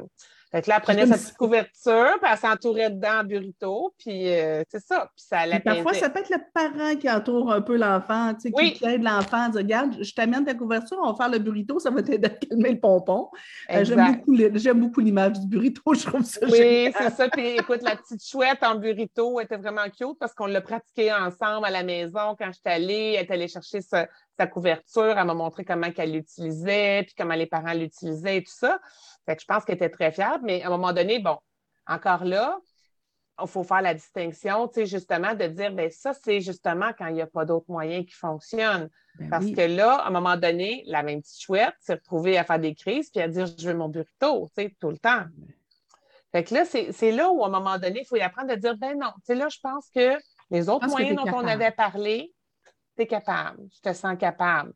fait que là, elle prenait sa petite couverture, puis elle s'entourait dedans en burrito, puis euh, c'est ça. Puis ça Parfois, ça peut être le parent qui entoure un peu l'enfant, tu sais, qui aide l'enfant, dire Regarde, je t'amène ta couverture, on va faire le burrito, ça va t'aider à calmer le pompon. Euh, j'aime beaucoup, l'image du burrito, [laughs] je trouve ça Oui, c'est ça. Puis écoute, la petite chouette en burrito était vraiment cute parce qu'on l'a pratiqué ensemble à la maison quand je suis allée. Elle est allée chercher sa, sa couverture, elle m'a montré comment qu'elle l'utilisait, puis comment les parents l'utilisaient et tout ça. Fait que je pense qu'elle était très fière, mais à un moment donné, bon, encore là, il faut faire la distinction, tu sais, justement, de dire, bien, ça, c'est justement quand il n'y a pas d'autres moyens qui fonctionnent. Ben Parce que là, à un moment donné, la même petite chouette s'est retrouvée à faire des crises puis à dire, je veux mon burrito, tu sais, tout le temps. Fait que là, c'est là où, à un moment donné, il faut y apprendre à dire, ben non, tu sais, là, je pense que les autres moyens dont on avait parlé, tu es capable, je te sens capable.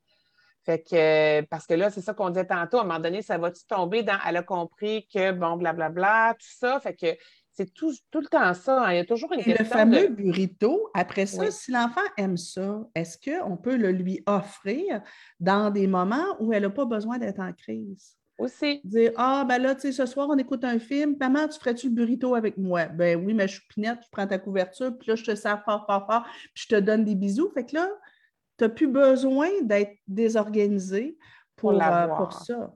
Fait que, parce que là, c'est ça qu'on disait tantôt, à un moment donné, ça va-tu tomber dans, elle a compris que, bon, blablabla, tout ça. Fait que c'est tout, tout, le temps ça. Hein. Il y a toujours une Et le fameux burrito, après ça, si l'enfant aime ça, est-ce qu'on peut le lui offrir dans des moments où elle n'a pas besoin d'être en crise? Aussi. Dire Ah, ben là, tu sais, ce soir, on écoute un film. Maman, tu ferais-tu le burrito avec moi? Ben oui, mais je suis pinette, je prends ta couverture, puis là, je te sers fort, fort, fort, puis je te donne des bisous. Fait que là, tu n'as plus besoin d'être désorganisé pour, pour, euh, ça.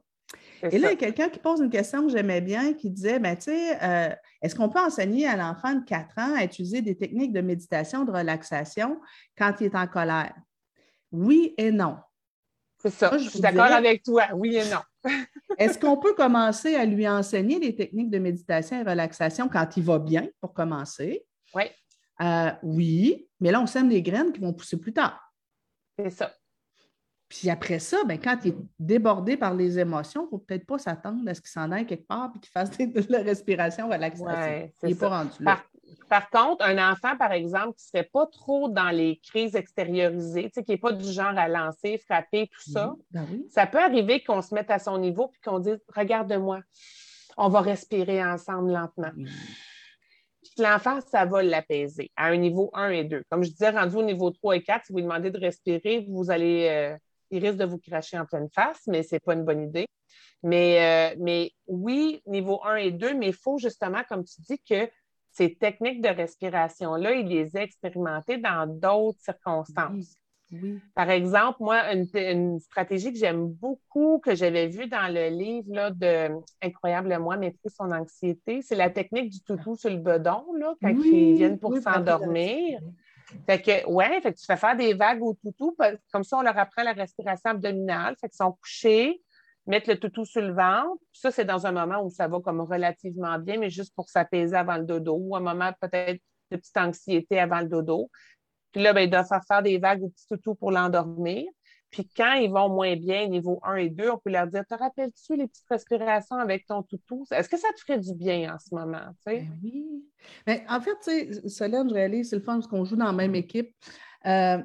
Et là, il y a quelqu'un qui pose une question que j'aimais bien, qui disait, ben, tu sais, euh, est-ce qu'on peut enseigner à l'enfant de 4 ans à utiliser des techniques de méditation, de relaxation quand il est en colère? Oui et non. C'est ça. je suis d'accord avec toi. Oui et non. [laughs] Est-ce qu'on peut commencer à lui enseigner les techniques de méditation et relaxation quand il va bien, pour commencer? Oui. Euh, oui, mais là, on sème des graines qui vont pousser plus tard. C'est ça. Puis après ça, ben, quand il est débordé par les émotions, il ne faut peut-être pas s'attendre à ce qu'il s'en aille quelque part et qu'il fasse de la respiration, relaxation. il n'est pas rendu là. Par, contre, un enfant, par exemple, qui ne serait pas trop dans les crises extériorisées, qui n'est pas du genre à lancer, frapper, tout ça, ben ça peut arriver qu'on se mette à son niveau et qu'on dise Regarde-moi, on va respirer ensemble lentement l'enfant, ça va l'apaiser à un niveau 1 et 2. Comme je disais, rendu au niveau 3 et 4, si vous lui demandez de respirer, vous allez, euh, il risque de vous cracher en pleine face, mais ce n'est pas une bonne idée. Mais, euh, mais oui, niveau 1 et 2, mais il faut justement, comme tu dis, que ces techniques de respiration-là, il les a expérimentées dans d'autres circonstances. Par exemple, moi, une, stratégie que j'aime beaucoup, que j'avais vue dans le livre là, de Incroyable moi, maîtriser son anxiété, c'est la technique du toutou sur le bedon, là, quand ils viennent pour s'endormir. Fait que, ouais, fait que tu fais faire des vagues au toutou, comme ça, on leur apprend la respiration abdominale. Fait qu'ils sont couchés, mettre le toutou sur le ventre. Ça, c'est dans un moment où ça va comme relativement bien, mais juste pour s'apaiser avant le dodo, ou un moment peut-être de petite anxiété avant le dodo. Puis là, ben, il doit faire faire des vagues au petit toutou pour l'endormir. Puis quand ils vont moins bien, niveau 1 et 2, on peut leur dire Te rappelles-tu les petites respirations avec ton toutou? Est-ce que ça te ferait du bien en ce moment ben Oui. Mais en fait, tu sais, Solène, je réalise, c'est le fun parce qu'on joue dans la même équipe. Euh,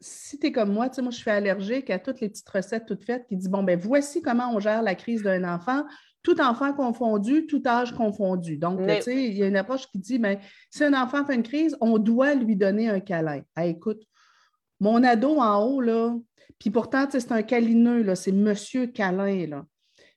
si tu es comme moi, tu sais, moi, je suis allergique à toutes les petites recettes toutes faites qui disent Bon, ben voici comment on gère la crise d'un enfant tout enfant confondu, tout âge confondu. Donc, tu sais, il y a une approche qui dit, mais ben, si un enfant fait une crise, on doit lui donner un câlin. Ah, écoute, mon ado en haut, là, puis pourtant, c'est un câlineux, c'est monsieur câlin, là.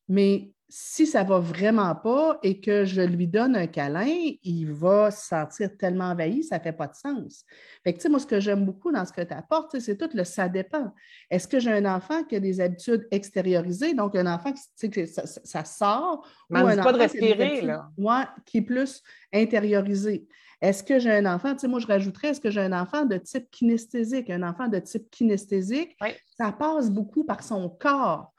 Mais si ça va vraiment pas et que je lui donne un câlin, il va se sentir tellement envahi, ça ne fait pas de sens. Fait que, moi, ce que j'aime beaucoup dans ce que tu apportes, c'est tout le ça dépend. Est-ce que j'ai un enfant qui a des habitudes extériorisées, donc un enfant qui ça, ça, sort, ou un enfant pas de respirer, qui est plus intériorisé? Est-ce que j'ai un enfant, tu sais, moi, je rajouterais, est-ce que j'ai un enfant de type kinesthésique? Un enfant de type kinesthésique, ça passe beaucoup par son corps.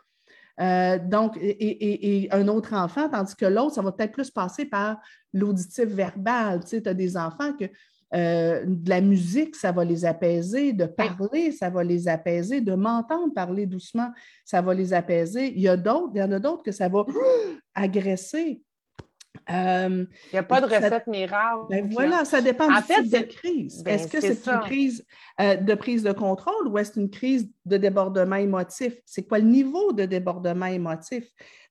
Euh, donc, et, un autre enfant, tandis que l'autre, ça va peut-être plus passer par l'auditif verbal. Tu sais, tu as des enfants que euh, de la musique, ça va les apaiser, de parler, ça va les apaiser, de m'entendre parler doucement, ça va les apaiser. Il y a d'autres, il y en a d'autres que ça va [gasps] agresser. Euh, il n'y a pas de recette miracle. Ben voilà, ça dépend du type de crise. Ben, est-ce que c'est une crise euh, de prise de contrôle ou est-ce une crise de débordement émotif? C'est quoi le niveau de débordement émotif?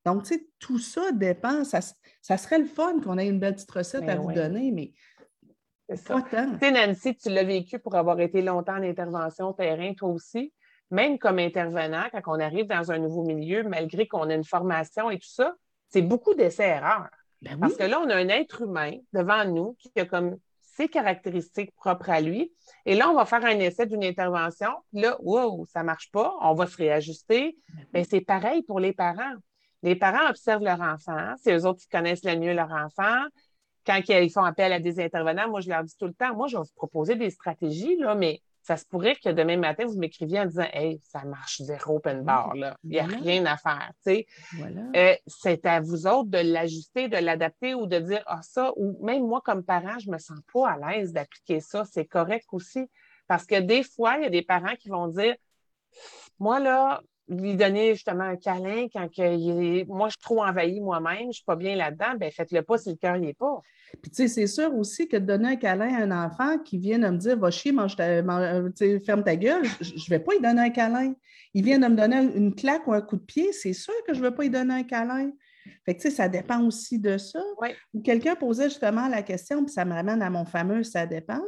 Donc, tu sais, tout ça dépend. Ça, serait le fun qu'on ait une belle petite recette à ben vous donner, mais pas tant. Tu sais, Nancy, tu l'as vécu pour avoir été longtemps en intervention terrain, toi aussi. Même comme intervenant, quand on arrive dans un nouveau milieu, malgré qu'on a une formation et tout ça, c'est beaucoup d'essais-erreurs. Ben Parce que là, on a un être humain devant nous qui a comme ses caractéristiques propres à lui. Et là, on va faire un essai d'une intervention. Là, wow, ça ne marche pas, on va se réajuster. Mais ben, c'est pareil pour les parents. Les parents observent leur enfant. C'est eux autres qui connaissent le mieux leur enfant. Quand ils font appel à des intervenants, moi, je leur dis tout le temps, moi, je vais vous proposer des stratégies, là, mais ça se pourrait que demain matin, vous m'écriviez en disant Hey, ça marche zéro open bar, là. Il n'y a rien à faire. Euh, c'est à vous autres de l'ajuster, de l'adapter ou de dire Ah, ça, ou même moi, comme parent, je ne me sens pas à l'aise d'appliquer ça. C'est correct aussi. Parce que des fois, il y a des parents qui vont dire Moi, là, lui donner justement un câlin quand il moi je suis trop envahie moi-même, je ne suis pas bien là-dedans, ben faites-le pas si le cœur n'y est pas. Puis tu sais, c'est sûr aussi que de donner un câlin à un enfant qui vient de me dire Va chier, mange ferme ta gueule, je ne vais pas lui donner un câlin. Il vient de me donner une claque ou un coup de pied, c'est sûr que je ne vais pas lui donner un câlin. Fait que, tu sais, ça dépend aussi de ça. Ou quelqu'un posait justement la question, puis ça me ramène à mon fameux ça dépend.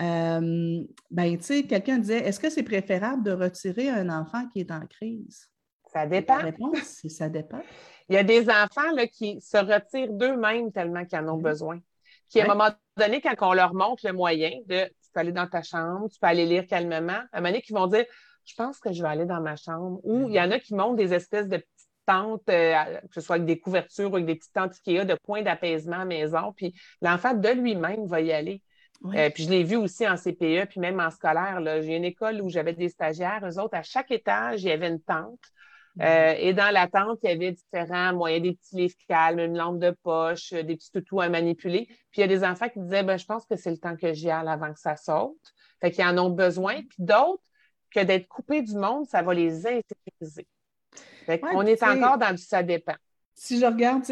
Euh, ben, tu sais, quelqu'un disait est-ce que c'est préférable de retirer un enfant qui est en crise? Ça dépend. La réponse, ça dépend. Il y a des enfants là, qui se retirent d'eux-mêmes tellement qu'ils en ont besoin. Qui, à un moment donné, quand on leur montre le moyen de tu peux aller dans ta chambre, tu peux aller lire calmement, à un moment donné, qui vont dire Je pense que je vais aller dans ma chambre. Ou il y en a qui montent des espèces de petites tentes, euh, que ce soit avec des couvertures ou avec des petites tentes Ikea de points d'apaisement à maison. Puis l'enfant de lui-même va y aller. Euh, puis je l'ai vu aussi en CPE, puis même en scolaire. J'ai une école où j'avais des stagiaires. Eux autres, à chaque étage, il y avait une tente. Euh, et dans la tente, il y avait différents moyens, des petits livres calmes, une lampe de poche, des petits toutous à manipuler. Puis il y a des enfants qui disaient, ben, je pense que c'est le temps que j'y aille avant que ça saute. Fait qu'ils en ont besoin. Puis d'autres, que d'être coupés du monde, ça va les insécuriser. Fait qu'on est encore dans du ça dépend si je regarde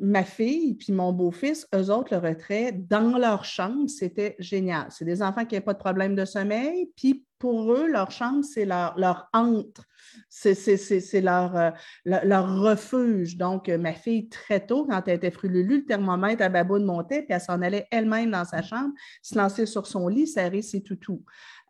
ma fille puis mon beau-fils, eux autres, le retrait dans leur chambre, c'était génial. C'est des enfants qui n'ont pas de problème de sommeil, puis pour eux, leur chambre, c'est leur, leur entre, c'est leur, euh, leur, refuge. Donc, ma fille, très tôt, quand elle était frululu, le thermomètre à baboune montait, puis elle s'en allait elle-même dans sa chambre, se lancer sur son lit, serrer ses toutous.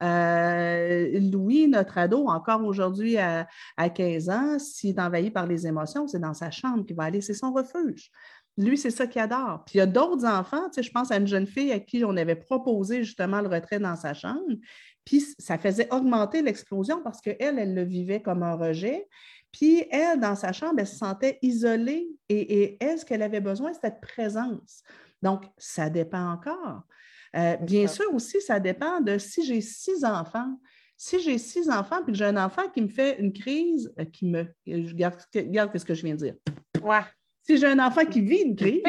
Euh, Louis, notre ado, encore aujourd'hui à, 15 ans, s'il est envahi par les émotions, c'est dans sa chambre qu'il va aller, c'est son refuge. Lui, c'est ça qu'il adore. Puis il y a d'autres enfants, tu je pense à une jeune fille à qui on avait proposé justement le retrait dans sa chambre, puis ça faisait augmenter l'explosion parce qu'elle, elle le vivait comme un rejet. Puis elle, dans sa chambre, elle se sentait isolée et, et elle, ce qu'elle avait besoin, c'était de présence. Donc, ça dépend encore. Euh, bien sûr aussi, ça dépend de si j'ai six enfants, Si j'ai six enfants puis que j'ai un enfant qui me fait une crise, euh, qui me. Je garde, ce que je viens de dire. Ouais. Si j'ai un enfant qui vit une crise,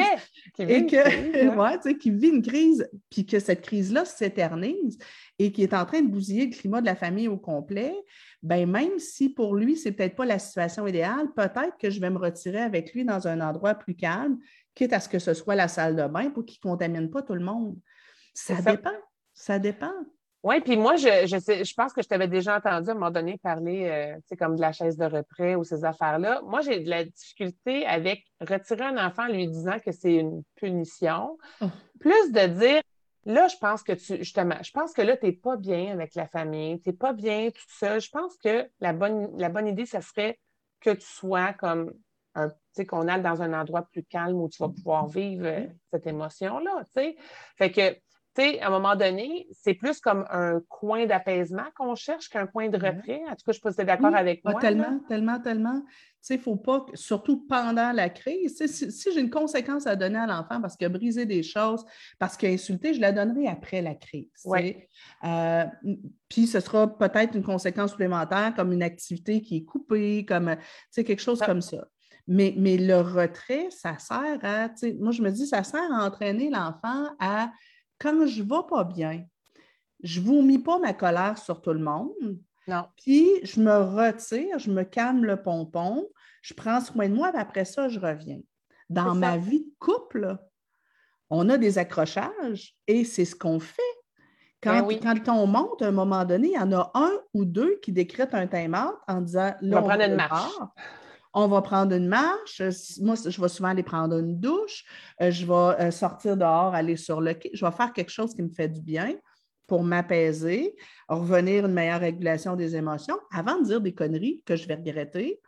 et que, qui vit une crise, puis que cette crise-là s'éternise et qui est en train de bousiller le climat de la famille au complet, ben même si pour lui, ce n'est peut-être pas la situation idéale, peut-être que je vais me retirer avec lui dans un endroit plus calme, quitte à ce que ce soit la salle de bain pour qu'il ne contamine pas tout le monde. Ça, dépend. Ça dépend. Oui, puis moi, je, je, pense que je t'avais déjà entendu à un moment donné parler, euh, comme de la chaise de retrait ou ces affaires-là. Moi, j'ai de la difficulté avec retirer un enfant en lui disant que c'est une punition, oh. plus de dire, là, je pense que tu, justement, je pense que là, tu n'es pas bien avec la famille, tu n'es pas bien tout seul. Je pense que la bonne, la bonne idée, ce serait que tu sois comme un, tu sais, qu'on aille dans un endroit plus calme où tu vas pouvoir vivre euh, cette émotion-là, tu sais. Fait que, à un moment donné, c'est plus comme un coin d'apaisement qu'on cherche qu'un point de retrait. En tout cas, je sais tu es d'accord avec moi. tellement, tellement, tellement. Il ne faut pas, surtout pendant la crise, si, j'ai une conséquence à donner à l'enfant parce qu'il a brisé des choses, parce qu'il a insulté, je la donnerai après la crise. Euh, puis ce sera peut-être une conséquence supplémentaire comme une activité qui est coupée, comme quelque chose comme ça. Mais, mais, le retrait, ça sert à, moi je me dis, ça sert à entraîner l'enfant à quand je ne vais pas bien, je ne vomis pas ma colère sur tout le monde. Non. Puis je me retire, je me calme le pompon, je prends soin de moi, et après ça, je reviens. Dans ma vie de couple, on a des accrochages et c'est ce qu'on fait. Quand, ben quand, on monte, à un moment donné, il y en a un ou deux qui décrètent un time-out en disant là, on va prendre une marche on va prendre une marche. Moi, je vais souvent aller prendre une douche. Euh, je vais euh, sortir dehors, aller sur le quai. Je vais faire quelque chose qui me fait du bien pour m'apaiser, revenir une meilleure régulation des émotions avant de dire des conneries que je vais regretter.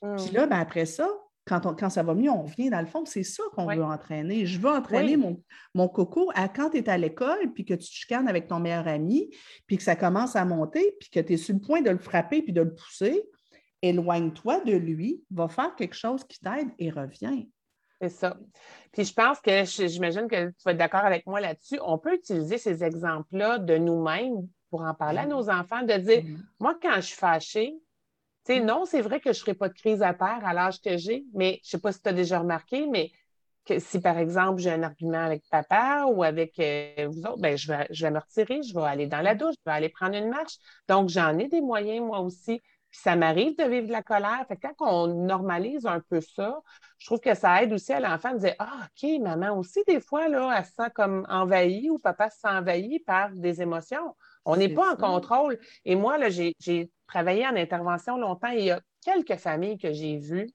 Puis là, ben, après ça, quand, quand, ça va mieux, on revient dans le fond. C'est ça qu'on veut entraîner. Je veux entraîner mon, mon, coco à quand tu es à l'école, puis que tu te chicanes avec ton meilleur ami, puis que ça commence à monter, puis que tu es sur le point de le frapper, puis de le pousser éloigne-toi de lui, va faire quelque chose qui t'aide et reviens. C'est ça. Puis je pense que j'imagine que tu vas être d'accord avec moi là-dessus. On peut utiliser ces exemples-là de nous-mêmes pour en parler à nos enfants, de dire mm-hmm. Moi, quand je suis fâchée, tu sais, non, c'est vrai que je ne ferai pas de crise à terre à l'âge que j'ai, mais je ne sais pas si tu as déjà remarqué, mais que si par exemple j'ai un argument avec papa ou avec euh, vous autres, ben, je, vais, je vais me retirer, je vais aller dans la douche, je vais aller prendre une marche. Donc, j'en ai des moyens, moi aussi ça m'arrive de vivre de la colère. Fait quand on normalise un peu ça, je trouve que ça aide aussi à l'enfant de dire Ah, OK, maman aussi, des fois, là, elle se sent comme envahie ou papa se sent envahi par des émotions. On n'est pas en contrôle. Et moi, là, j'ai travaillé en intervention longtemps et il y a quelques familles que j'ai vues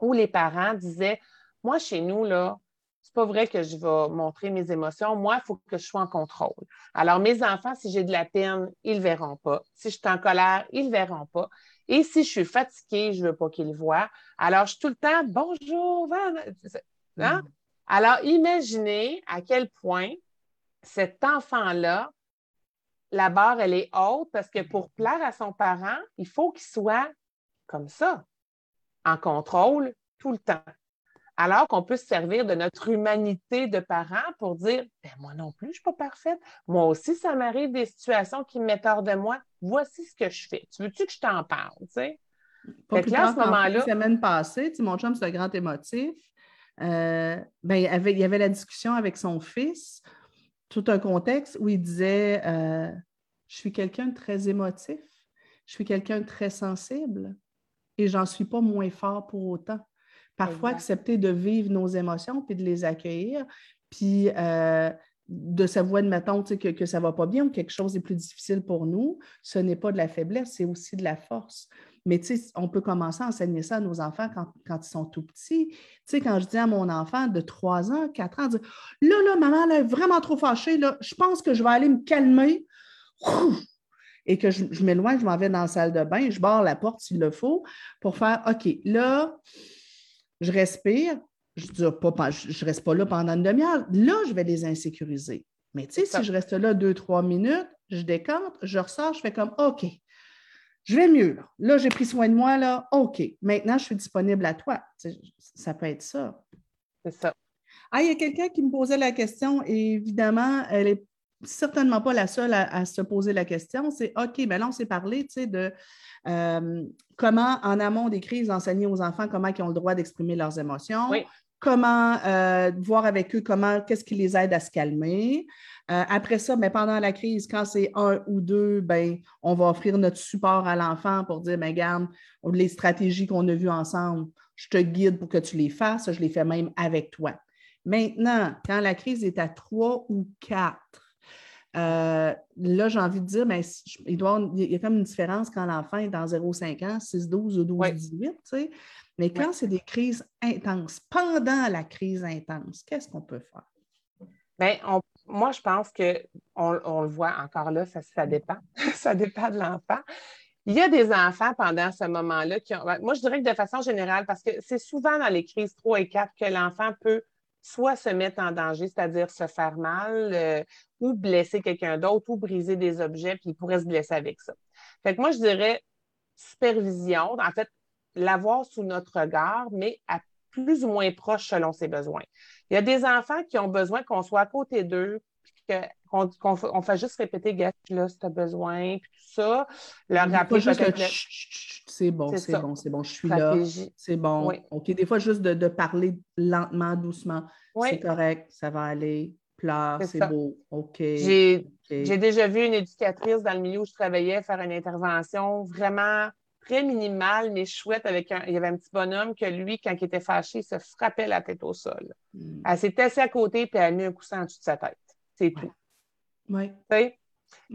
où les parents disaient Moi, chez nous, là, c'est pas vrai que je vais montrer mes émotions. Moi, il faut que je sois en contrôle. Alors, mes enfants, si j'ai de la peine, ils ne verront pas. Si je suis en colère, ils ne verront pas. Et si je suis fatiguée, je ne veux pas qu'ils voient. Alors, je suis tout le temps bonjour. Hein? Mm. Alors, imaginez à quel point cet enfant-là, la barre, elle est haute parce que pour plaire à son parent, il faut qu'il soit comme ça, en contrôle tout le temps. Alors qu'on peut se servir de notre humanité de parents pour dire ben, Moi non plus, je ne suis pas parfaite. Moi aussi, ça m'arrive des situations qui me mettent hors de moi. Voici ce que je fais. Tu veux-tu que je t'en parle? Tu sais? Pas plus tard, ce moment-là. La semaine passée, mon chum, c'est un grand émotif. Euh, ben, il, avait, il y avait la discussion avec son fils, tout un contexte où il disait euh, Je suis quelqu'un de très émotif, je suis quelqu'un de très sensible et j'en suis pas moins fort pour autant. Parfois, accepter de vivre nos émotions puis de les accueillir, puis euh, de s'avouer, admettons, que, que ça ne va pas bien ou quelque chose est plus difficile pour nous, ce n'est pas de la faiblesse, c'est aussi de la force. Mais on peut commencer à enseigner ça à nos enfants quand, ils sont tout petits. quand je dis à mon enfant de 3 ans, 4 ans, là, là, maman, elle est vraiment trop fâchée, là, je pense que je vais aller me calmer. Et que je, je m'éloigne, je m'en vais dans la salle de bain, je barre la porte s'il le faut pour faire OK, là, je respire, je ne je, reste pas là pendant une demi-heure. Là, je vais les insécuriser. Mais tu sais, si je reste là deux, trois minutes, je décante, je ressors, je fais comme OK, je vais mieux. Là, j'ai pris soin de moi, là, OK. Maintenant, je suis disponible à toi. ça peut être ça. C'est ça. Ah, il y a quelqu'un qui me posait la question, et évidemment, elle est certainement pas la seule à, se poser la question. C'est OK, mais ben là, on s'est parlé de euh, comment, en amont des crises, enseigner aux enfants comment ils ont le droit d'exprimer leurs émotions. Comment euh, voir avec eux comment, qu'est-ce qui les aide à se calmer. Euh, après ça, mais ben, pendant la crise, quand c'est un ou deux, ben, on va offrir notre support à l'enfant pour dire, ben, garde, les stratégies qu'on a vues ensemble, je te guide pour que tu les fasses. Je les fais même avec toi. Maintenant, quand la crise est à trois ou quatre, euh, là, j'ai envie de dire, mais il, doit, il y a comme une différence quand l'enfant est dans 0,5 ans, 6, 12 ou 12, 18. Mais quand c'est des crises intenses, pendant la crise intense, qu'est-ce qu'on peut faire? Bien, moi, je pense qu'on on le voit encore là, ça, ça dépend. [laughs] ça dépend de l'enfant. Il y a des enfants pendant ce moment-là qui ont. Ben, moi, je dirais que de façon générale, parce que c'est souvent dans les crises 3 et 4 que l'enfant peut soit se mettre en danger, c'est-à-dire se faire mal, euh, ou blesser quelqu'un d'autre, ou briser des objets, puis il pourrait se blesser avec ça. Fait que moi, je dirais supervision, en fait, l'avoir sous notre regard, mais à plus ou moins proche selon ses besoins. Il y a des enfants qui ont besoin qu'on soit à côté d'eux, qu'on on fait juste répéter, là, si tu as besoin, puis tout ça. Leur rappeler c'est bon, c'est bon, c'est bon, je suis là, c'est bon. OK, des fois, juste de, parler lentement, doucement, c'est correct, ça va aller, pleure, c'est beau, OK. J'ai déjà vu une éducatrice dans le milieu où je travaillais faire une intervention vraiment très minimale, mais chouette, avec un. Il y avait un petit bonhomme que lui, quand il était fâché, il se frappait la tête au sol. Hmm. Elle s'est assise à côté, puis elle a mis un coussin en dessous de sa tête. C'est tout. Oui.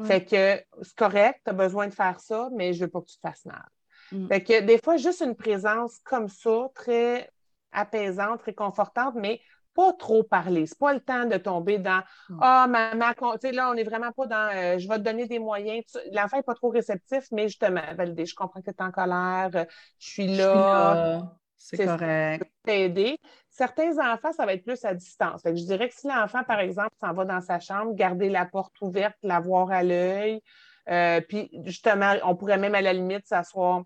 Fait que c'est correct, tu as besoin de faire ça, mais je veux pas que tu te fasses mal. Mm. Fait que des fois, juste une présence comme ça, très apaisante, réconfortante, mais pas trop parler. C'est pas le temps de tomber dans Ah, oh, maman, tu sais, là, on n'est vraiment pas dans euh, je vais te donner des moyens. L'enfant n'est pas trop réceptif, mais justement, valider, je comprends que tu es en colère, euh, je suis là. C'est correct. T'aider. Certains enfants, ça va être plus à distance. je dirais que si l'enfant, par exemple, s'en va dans sa chambre, garder la porte ouverte, la voir à l'œil, euh, puis justement, on pourrait même à la limite s'asseoir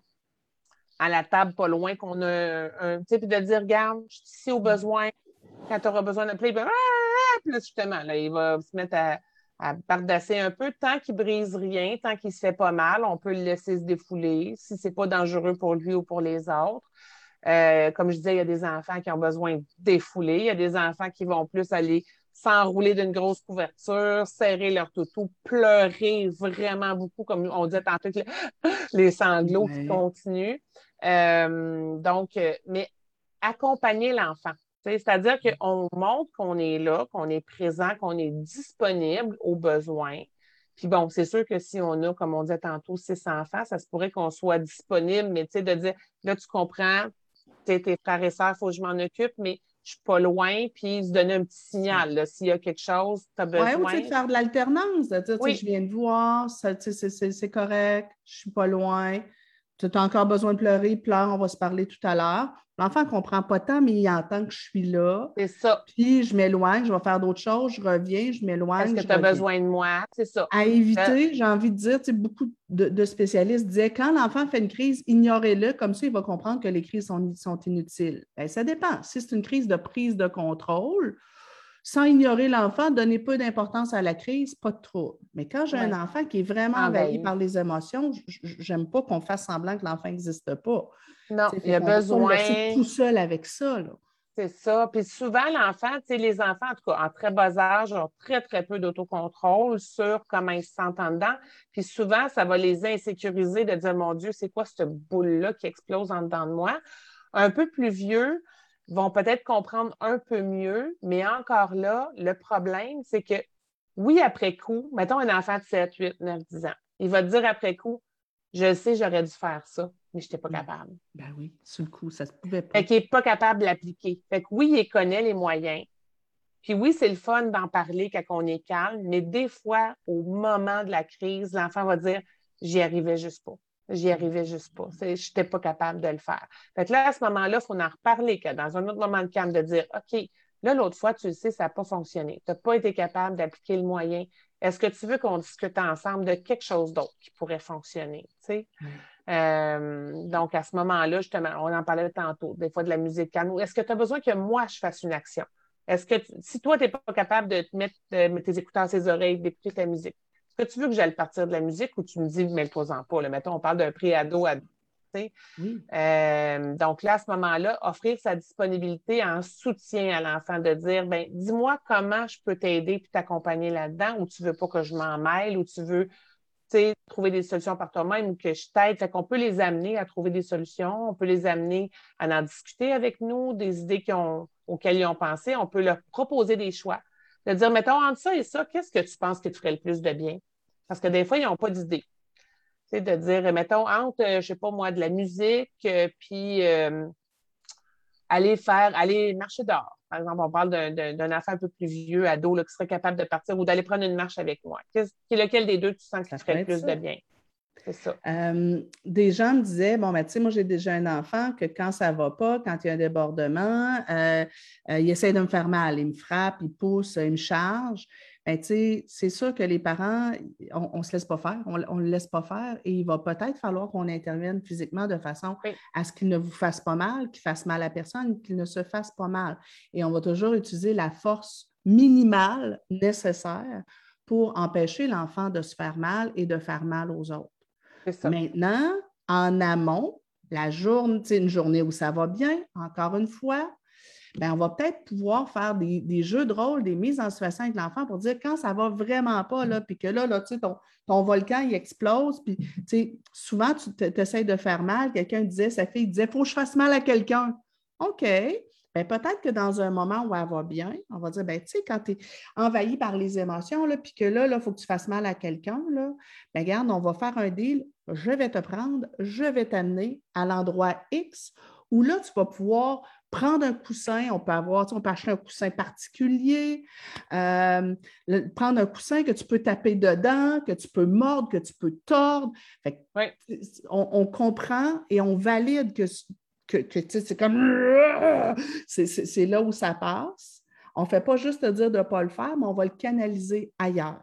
à la table pas loin qu'on a un, type de dire, regarde, je suis ici au besoin, quand tu auras besoin de play, ben, ah! puis justement, là, il va se mettre à, à bardasser un peu, tant qu'il brise rien, tant qu'il se fait pas mal, on peut le laisser se défouler si c'est pas dangereux pour lui ou pour les autres. Euh, comme je disais, il y a des enfants qui ont besoin de défouler. Il y a des enfants qui vont plus aller s'enrouler d'une grosse couverture, serrer leur toutou, pleurer vraiment beaucoup, comme on disait tantôt, [gasps] les, sanglots qui continuent. Euh, donc, euh, mais accompagner l'enfant. C'est-à-dire qu'on montre qu'on est là, qu'on est présent, qu'on est disponible aux besoins. Puis bon, c'est sûr que si on a, comme on disait tantôt, six enfants, ça se pourrait qu'on soit disponible, mais tu sais, de dire, là, tu comprends, tes frères et sœurs, il faut que je m'en occupe, mais je suis pas loin, puis se donner un petit signal. S'il y a quelque chose, tu as besoin. Oui, ou faire de l'alternance, de dire, je viens de voir, c'est correct, je suis pas loin tu as encore besoin de pleurer, pleure, on va se parler tout à l'heure. L'enfant ne comprend pas tant, mais il entend que je suis là. C'est ça. Puis je m'éloigne, je vais faire d'autres choses, je reviens, je m'éloigne. Est-ce que tu as besoin de moi? C'est ça. À éviter, j'ai envie de dire, beaucoup de, spécialistes disaient quand l'enfant fait une crise, ignorez-le, comme ça, il va comprendre que les crises sont, sont inutiles. Bien, ça dépend. Si c'est une crise de prise de contrôle, sans ignorer l'enfant, donner peu d'importance à la crise, pas trop. Mais quand j'ai un enfant qui est vraiment envahi par les émotions, j'aime pas qu'on fasse semblant que l'enfant n'existe pas. Non, il y a besoin. tout seul avec ça. C'est ça. Puis souvent, l'enfant, tu sais, les enfants, en tout cas, en très bas âge, ont très, très peu d'autocontrôle sur comment ils se sentent en dedans. Puis souvent, ça va les insécuriser de dire, mon Dieu, c'est quoi cette boule-là qui explose en dedans de moi? Un peu plus vieux, vont peut-être comprendre un peu mieux, mais encore là, le problème, c'est que oui, après coup, mettons un enfant de 7, 8, 9, 10 ans, il va dire après coup, je sais, j'aurais dû faire ça, mais je n'étais pas capable. Ben oui, sur le coup, ça se pouvait pas. Fait qu'il n'est pas capable de l'appliquer. Fait que oui, il connaît les moyens. Puis oui, c'est le fun d'en parler quand on est calme, mais des fois, au moment de la crise, l'enfant va dire, j'y arrivais juste pas. J'y arrivais juste pas. Je n'étais pas capable de le faire. Fait là, à ce moment-là, il faut en reparler, que dans un autre moment de calme, de dire OK, là, l'autre fois, tu le sais, ça n'a pas fonctionné. Tu n'as pas été capable d'appliquer le moyen. Est-ce que tu veux qu'on discute ensemble de quelque chose d'autre qui pourrait fonctionner? Euh, donc, à ce moment-là, justement, on en parlait tantôt, des fois de la musique calme. Est-ce que tu as besoin que moi, je fasse une action? Est-ce que si toi, tu n'es pas capable de te mettre, tes écouteurs à ses oreilles, d'écouter ta musique, que tu veux que j'aille partir de la musique ou tu me dis, mets-toi-en pas? Là, mettons, on parle d'un pré-ado à euh, donc là, à ce moment-là, offrir sa disponibilité en soutien à l'enfant, de dire, ben, dis-moi comment je peux t'aider et t'accompagner là-dedans, ou tu veux pas que je m'en mêle, ou tu veux trouver des solutions par toi-même ou que je t'aide. Fait qu'on peut les amener à trouver des solutions, on peut les amener à en discuter avec nous, des idées ont, auxquelles ils ont pensé, on peut leur proposer des choix. De dire, mettons, entre ça et ça, qu'est-ce que tu penses qui te ferait le plus de bien? Parce que des fois, ils n'ont pas d'idée de dire, mettons, entre, euh, je sais pas moi, de la musique, euh, puis euh, aller faire, aller marcher dehors. Par exemple, on parle d'un enfant un peu plus vieux, ado, là, qui serait capable de partir ou d'aller prendre une marche avec moi. Qu'est lequel des deux tu sens qui ferait le plus de bien? C'est ça. des gens me disaient, bon, ben, tu sais, moi, j'ai déjà un enfant que quand ça ne va pas, quand il y a un débordement, il essaie de me faire mal. Il me frappe, il pousse, il me charge. Ben, c'est sûr que les parents, on ne se laisse pas faire, on ne le laisse pas faire et il va peut-être falloir qu'on intervienne physiquement de façon à ce qu'il ne vous fasse pas mal, qu'il fasse mal à personne, qu'il ne se fasse pas mal. Et on va toujours utiliser la force minimale nécessaire pour empêcher l'enfant de se faire mal et de faire mal aux autres. Maintenant, en amont, la journée, une journée où ça va bien, encore une fois, ben, on va peut-être pouvoir faire des, jeux de rôle, des mises en situation avec l'enfant pour dire quand ça va vraiment pas, puis que là, là ton, ton, volcan, il explose, puis souvent, tu essaies de faire mal. Quelqu'un disait, sa fille disait, faut que je fasse mal à quelqu'un. OK. Ben, peut-être que dans un moment où elle va bien, on va dire, ben, tu sais, quand tu es envahi par les émotions, puis que là, il faut que tu fasses mal à quelqu'un, ben, regarde, on va faire un deal, je vais te prendre, je vais t'amener à l'endroit X où là, tu vas pouvoir prendre un coussin, on peut avoir, on peut acheter un coussin particulier, euh, prendre un coussin que tu peux taper dedans, que tu peux mordre, que tu peux tordre. on, comprend et on valide que, c'est comme c'est là où ça passe. On ne fait pas juste dire de ne pas le faire, mais on va le canaliser ailleurs.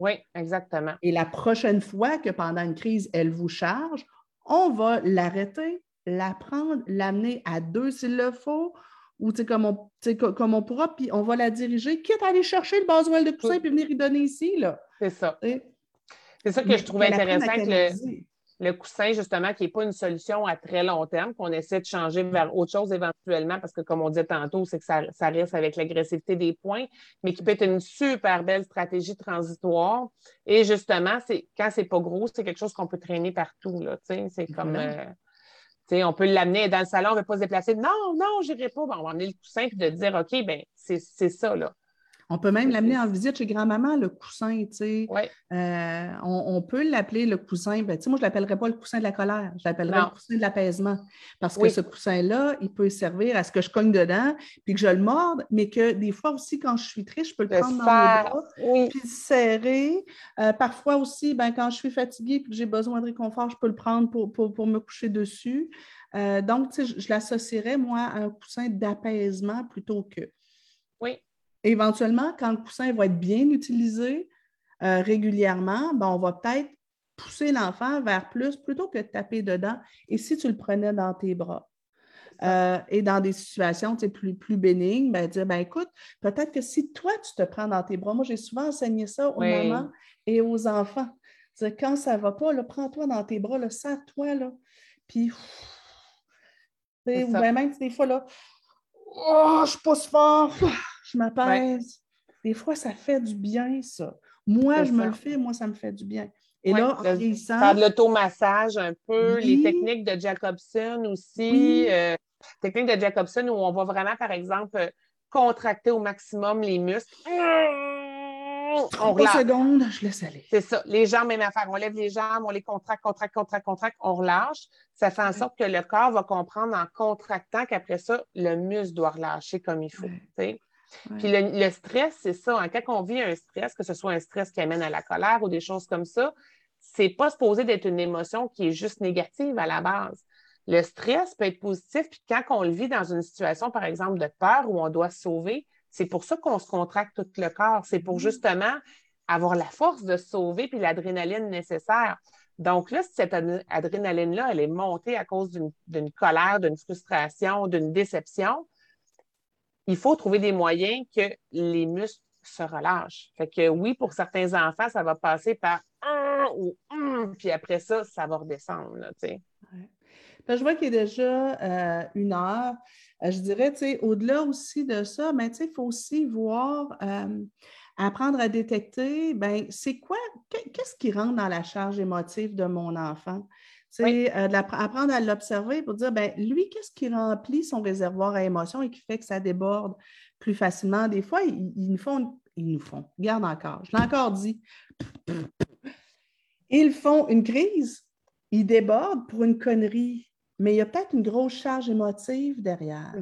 Oui, exactement. Et la prochaine fois que pendant une crise, elle vous charge, on va l'arrêter, l'apprendre, l'amener à deux s'il le faut, ou comme on, comme on pourra, puis on va la diriger, quitte à aller chercher le basoil de coussin puis venir y donner ici. C'est ça. C'est ça que je trouvais intéressant que le, coussin, justement, qui n'est pas une solution à très long terme, qu'on essaie de changer vers autre chose éventuellement, parce que comme on disait tantôt, c'est que ça, ça reste avec l'agressivité des points, mais qui peut être une super belle stratégie transitoire. Et justement, c'est quand c'est pas gros, c'est quelque chose qu'on peut traîner partout. C'est comme. Euh, on peut l'amener dans le salon, on ne veut pas se déplacer. Non, non, je n'irai pas. on va emmener le coussin et de dire OK, ben c'est ça. Là. On peut même l'amener en visite chez grand-maman, le coussin, tu sais. Euh, on, peut l'appeler le coussin, ben, moi, je ne l'appellerais pas le coussin de la colère, je l'appellerais le coussin de l'apaisement. Parce que ce coussin-là, il peut servir à ce que je cogne dedans, puis que je le morde, mais que des fois aussi, quand je suis triste, je peux le, prendre dans mes bras, puis le serrer. Euh, parfois aussi, ben, quand je suis fatiguée et que j'ai besoin de réconfort, je peux le prendre pour, me coucher dessus. Euh, donc, je, je l'associerais, moi, à un coussin d'apaisement plutôt que. Oui, éventuellement, quand le coussin va être bien utilisé euh, régulièrement, ben, on va peut-être pousser l'enfant vers plus plutôt que de taper dedans. Et si tu le prenais dans tes bras? Euh, et dans des situations plus, plus bénignes, ben, dire ben, écoute, peut-être que si toi, tu te prends dans tes bras, moi, j'ai souvent enseigné ça aux mamans et aux enfants. Dire, quand ça ne va pas, prends-toi dans tes bras, serre-toi, là, puis, ou même des fois, là, oh, je pousse fort, je m'apaise. Des fois, ça fait du bien, ça. Moi, je me le fais, moi, ça me fait du bien. Et là, en vieillissant... Faire de l'automassage un peu, les techniques de Jacobson aussi. Euh, technique de Jacobson où on va vraiment, par exemple, contracter au maximum les muscles. On secondes, je laisse aller. C'est ça. Les jambes, même affaire. On lève les jambes, on les contracte, contracte, contracte, contracte, on relâche. Ça fait en sorte que le corps va comprendre en contractant qu'après ça, le muscle doit relâcher comme il faut. Puis le, stress, c'est ça. Hein. Quand on vit un stress, que ce soit un stress qui amène à la colère ou des choses comme ça, c'est pas supposé d'être une émotion qui est juste négative à la base. Le stress peut être positif, puis quand on le vit dans une situation, par exemple, de peur où on doit se sauver, c'est pour ça qu'on se contracte tout le corps. C'est pour mm-hmm. justement avoir la force de se sauver puis l'adrénaline nécessaire. Donc là, cette adrénaline-là, elle est montée à cause d'une colère, d'une frustration, d'une déception, il faut trouver des moyens que les muscles se relâchent. Fait que oui, pour certains enfants, ça va passer par un ou un, puis après ça, ça va redescendre. Ben, je vois qu'il est déjà euh, une heure. Euh, je dirais, au-delà aussi de ça, mais il faut aussi voir, euh, apprendre à détecter, ben, c'est quoi, qu'est-ce qui rentre dans la charge émotive de mon enfant? Oui. apprendre à l'observer pour dire, ben, lui, qu'est-ce qui remplit son réservoir à émotions et qui fait que ça déborde plus facilement? Des fois, ils, nous font, ils nous font, garde encore, je l'ai encore dit, ils font une crise, ils débordent pour une connerie mais il y a peut-être une grosse charge émotive derrière.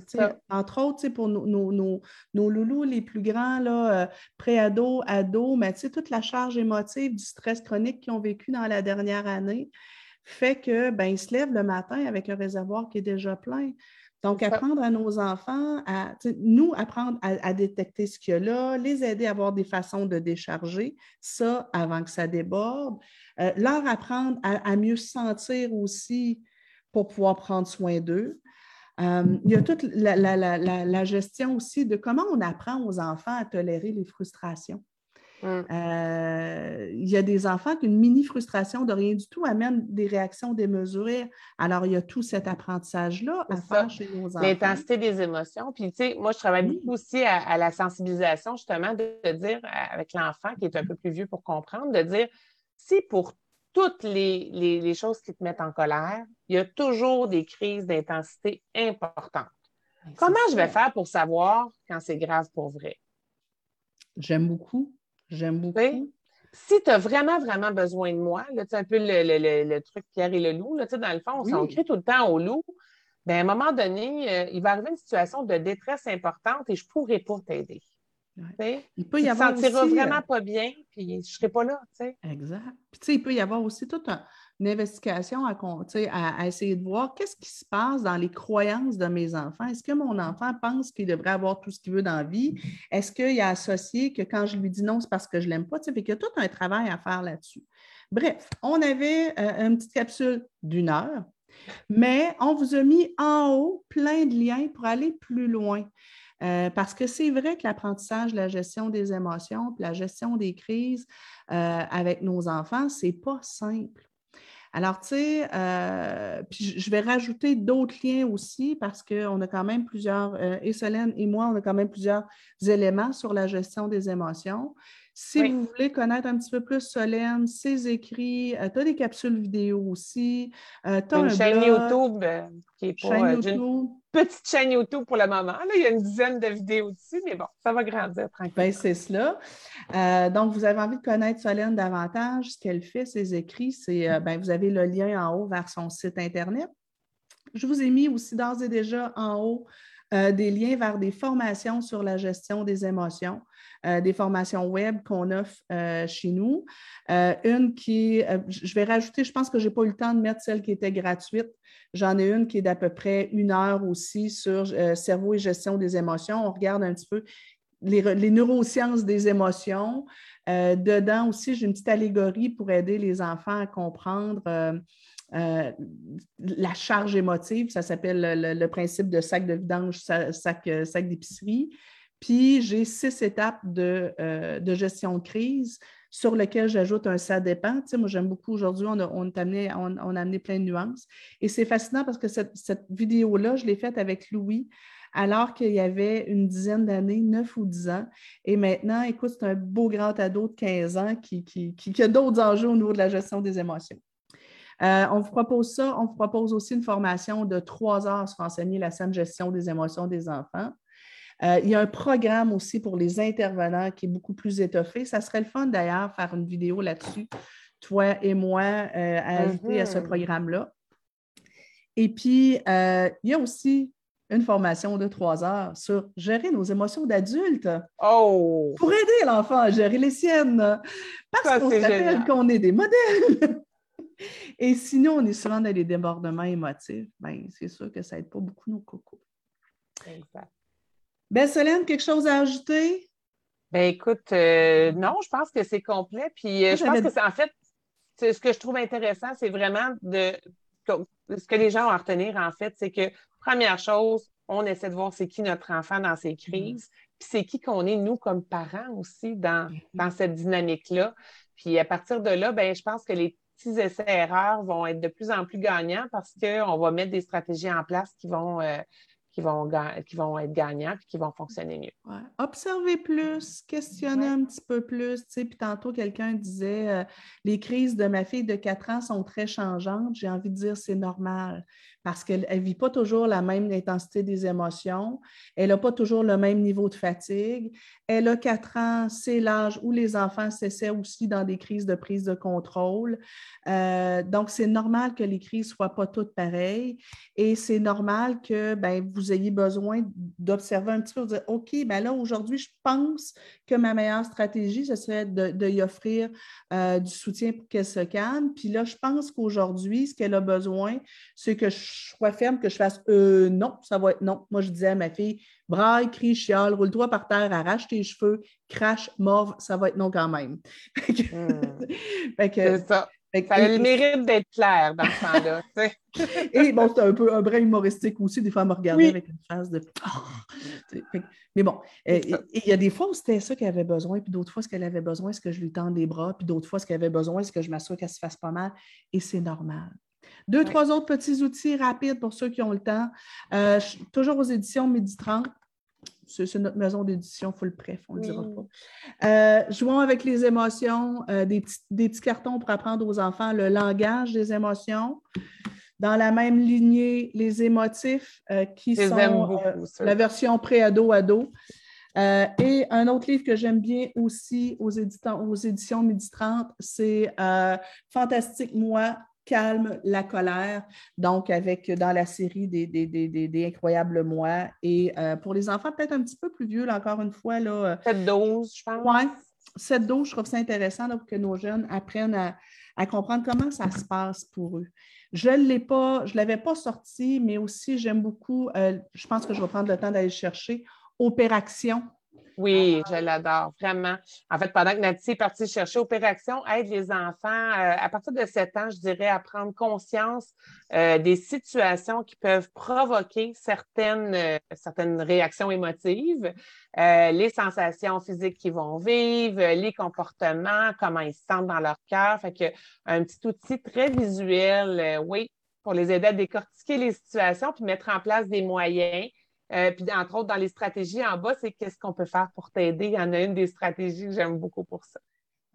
Entre autres, pour nos, nos, nos, loulous les plus grands, là, euh, pré-ados, ados, mais toute la charge émotive du stress chronique qu'ils ont vécu dans la dernière année fait que ben, se lèvent le matin avec un réservoir qui est déjà plein. Donc, apprendre à nos enfants, à, nous, apprendre à, détecter ce qu'il y a là, les aider à avoir des façons de décharger ça avant que ça déborde, euh, leur apprendre à, à mieux sentir aussi pour pouvoir prendre soin d'eux. Euh, il y a toute la, gestion aussi de comment on apprend aux enfants à tolérer les frustrations. Mm. Euh, il y a des enfants qu'une mini frustration de rien du tout amène des réactions démesurées. Alors, il y a tout cet apprentissage-là à faire chez nos enfants. L'intensité des émotions. Puis, tu sais, moi, je travaille beaucoup aussi à, la sensibilisation, justement, de dire avec l'enfant qui est un peu plus vieux pour comprendre, de dire si pour toutes les, choses qui te mettent en colère, il y a toujours des crises d'intensité importantes. Comment je vais faire pour savoir quand c'est grave pour vrai? J'aime beaucoup. J'aime beaucoup. Si tu as vraiment, vraiment besoin de moi, là, un peu le, truc Pierre et le loup, là, dans le fond, on s'en crie tout le temps au loup. Bien, à un moment donné, euh, il va arriver une situation de détresse importante et je ne pourrai pas t'aider. Il peut y avoir te sentiras vraiment euh, pas bien, puis je ne serai pas là. Exact. Puis, il peut y avoir aussi toute une investigation à, à, essayer de voir qu'est-ce qui se passe dans les croyances de mes enfants. Est-ce que mon enfant pense qu'il devrait avoir tout ce qu'il veut dans la vie? Est-ce qu'il a associé que quand je lui dis non, c'est parce que je ne l'aime pas? Fait qu'il y a tout un travail à faire là-dessus. Bref, on avait euh, une petite capsule d'une heure. Mais on vous a mis en haut plein de liens pour aller plus loin. Euh, parce que c'est vrai que l'apprentissage, la gestion des émotions, la gestion des crises euh, avec nos enfants, ce n'est pas simple. Alors, tu sais, euh, je vais rajouter d'autres liens aussi parce qu'on a quand même plusieurs, et Solène et moi, on a quand même plusieurs éléments sur la gestion des émotions. Si vous voulez connaître un petit peu plus Solène, ses écrits, tu as des capsules vidéo aussi. tu as une chaîne YouTube qui est pour YouTube petite chaîne YouTube pour le moment. Là, il y a une dizaine de vidéos dessus, mais bon, ça va grandir tranquillement. Ben, c'est cela. Euh, donc, vous avez envie de connaître Solène davantage, ce qu'elle fait, ses écrits, c'est euh, ben, vous avez le lien en haut vers son site Internet. Je vous ai mis aussi d'ores et déjà en haut euh, des liens vers des formations sur la gestion des émotions, des formations web qu'on offre chez nous. une qui, je vais rajouter, je pense que je n'ai pas eu le temps de mettre celle qui était gratuite, J'en ai une qui est d'à peu près une heure aussi sur euh, cerveau et gestion des émotions. On regarde un petit peu les, neurosciences des émotions. Euh, dedans aussi, j'ai une petite allégorie pour aider les enfants à comprendre euh, la charge émotive. Ça s'appelle le, principe de sac de vidange, sac, sac d'épicerie. Puis j'ai six étapes de, de gestion de crise sur lequel j'ajoute un ça dépend. Tu sais, moi, j'aime beaucoup aujourd'hui, on a, on, a amené, on, a amené plein de nuances. Et c'est fascinant parce que cette, vidéo-là, je l'ai faite avec Louis alors qu'il y avait une dizaine d'années, neuf ou dix ans. Et maintenant, écoute, c'est un beau grand ado de 15 ans qui, qui, a d'autres enjeux au niveau de la gestion des émotions. Euh, on vous propose ça. On vous propose aussi une formation de trois heures sur enseigner la saine gestion des émotions des enfants. Euh, il y a un programme aussi pour les intervenants qui est beaucoup plus étoffé. Ça serait le fun d'ailleurs faire une vidéo là-dessus, toi et moi, euh, à ajouter à ce mhm. programme-là. Et puis, euh, il y a aussi une formation de trois heures sur gérer nos émotions d'adultes. Oh! Pour aider l'enfant à gérer les siennes. Parce qu'on s'appelle qu'on est des modèles. [laughs] Et sinon, on est souvent dans les débordements émotifs. Bien, c'est sûr que ça n'aide pas beaucoup nos cocos. Exact. Ben, Solène, quelque chose à ajouter? Ben, écoute, euh, non, je pense que c'est complet. Puis, euh, je pense que c'est en fait, ce que je trouve intéressant, c'est vraiment de. Ce que les gens ont à retenir, en fait, c'est que première chose, on essaie de voir c'est qui notre enfant dans ces crises, puis c'est qui qu'on est, nous, comme parents aussi, dans, dans cette dynamique-là. Puis à partir de là, ben, je pense que les petits essais-erreurs vont être de plus en plus gagnants parce qu'on va mettre des stratégies en place qui vont, euh, qui vont, qui vont être gagnants et qui vont fonctionner mieux. Ouais. Observer plus, questionner un petit peu plus. Tu sais, puis tantôt, quelqu'un disait euh, les crises de ma fille de 4 ans sont très changeantes. J'ai envie de dire c'est normal parce qu'elle ne vit pas toujours la même intensité des émotions. Elle n'a pas toujours le même niveau de fatigue. Elle a 4 ans, c'est l'âge où les enfants s'essaient aussi dans des crises de prise de contrôle. Euh, donc, c'est normal que les crises ne soient pas toutes pareilles et c'est normal que ben, vous ayez besoin d'observer un petit peu, de dire OK, ben là, aujourd'hui, je pense que ma meilleure stratégie, ce serait de, offrir euh, du soutien pour qu'elle se calme. Puis là, je pense qu'aujourd'hui, ce qu'elle a besoin, c'est que je sois ferme, que je fasse euh, non, ça va être non. Moi, je disais à ma fille braille, crie, chiale, roule-toi par terre, arrache tes cheveux, crache, morve, ça va être non quand même. [laughs] Hmm. c'est ça. Ça a le mérite d'être clair dans ce temps-là. [laughs] et bon, c'est un peu un brin humoristique aussi. Des fois, elle me regardait avec une phase de. mais bon, euh, il y a des fois où c'était ça qu'elle avait besoin, puis d'autres fois, ce qu'elle avait besoin, c'est que je lui tende les bras, puis d'autres fois, ce qu'elle avait besoin, c'est que je m'assure qu'elle se fasse pas mal. Et c'est normal. Deux, trois autres petits outils rapides pour ceux qui ont le temps. Euh, toujours aux éditions Midi 30. C'est notre maison d'édition full pref, on ne le dira pas. Euh, jouons avec les émotions, euh, des, petits, cartons pour apprendre aux enfants le langage des émotions. Dans la même lignée, les émotifs qui sont la version pré-ado-ado. et un autre livre que j'aime bien aussi aux, aux éditions Midi 30, c'est Fantastique Moi, calme la colère, donc avec dans la série des, des, Incroyables Mois. Et euh, pour les enfants, peut-être un petit peu plus vieux, là, encore une fois. Là, 7-12, je pense. Oui, 7-12, je trouve ça intéressant pour que nos jeunes apprennent à, comprendre comment ça se passe pour eux. Je ne l'ai pas, je l'avais pas sorti, mais aussi j'aime beaucoup, euh, je pense que je vais prendre le temps d'aller chercher, Opération oui, je l'adore, vraiment. En fait, pendant que Nathalie est partie chercher Opération aide les enfants, euh, à partir de 7 ans, je dirais, à prendre conscience euh, des situations qui peuvent provoquer certaines, euh, certaines réactions émotives, les sensations physiques qu'ils vont vivre, les comportements, comment ils se sentent dans leur cœur. Fait que un petit outil très visuel, oui, pour les aider à décortiquer les situations puis mettre en place des moyens euh, puis, entre autres, dans les stratégies en bas, c'est qu'est-ce qu'on peut faire pour t'aider. Il y en a une des stratégies que j'aime beaucoup pour ça.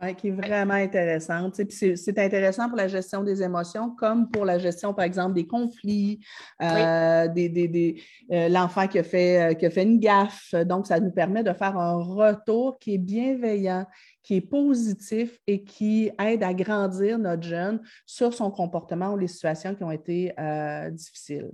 Oui, qui est vraiment intéressante. c'est intéressant pour la gestion des émotions, comme pour la gestion, par exemple, des conflits, euh, des, euh, l'enfant qui, a fait, qui a fait une gaffe. Donc, ça nous permet de faire un retour qui est bienveillant, qui est positif et qui aide à grandir notre jeune sur son comportement ou les situations qui ont été difficiles.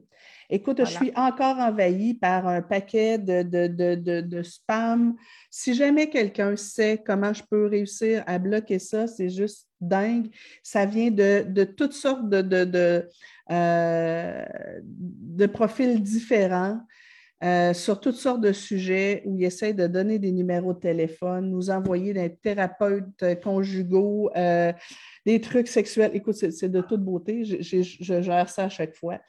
Écoute, je suis encore envahie par un paquet de, de, spam. Si jamais quelqu'un sait comment je peux réussir à bloquer ça, c'est juste dingue. Ça vient de, toutes sortes de, euh, profils différents. Euh, sur toutes sortes de sujets où ils essayent de donner des numéros de téléphone, nous envoyer des thérapeutes conjugaux, euh, des trucs sexuels. Écoute, c'est de toute beauté. Je, gère ça à chaque fois.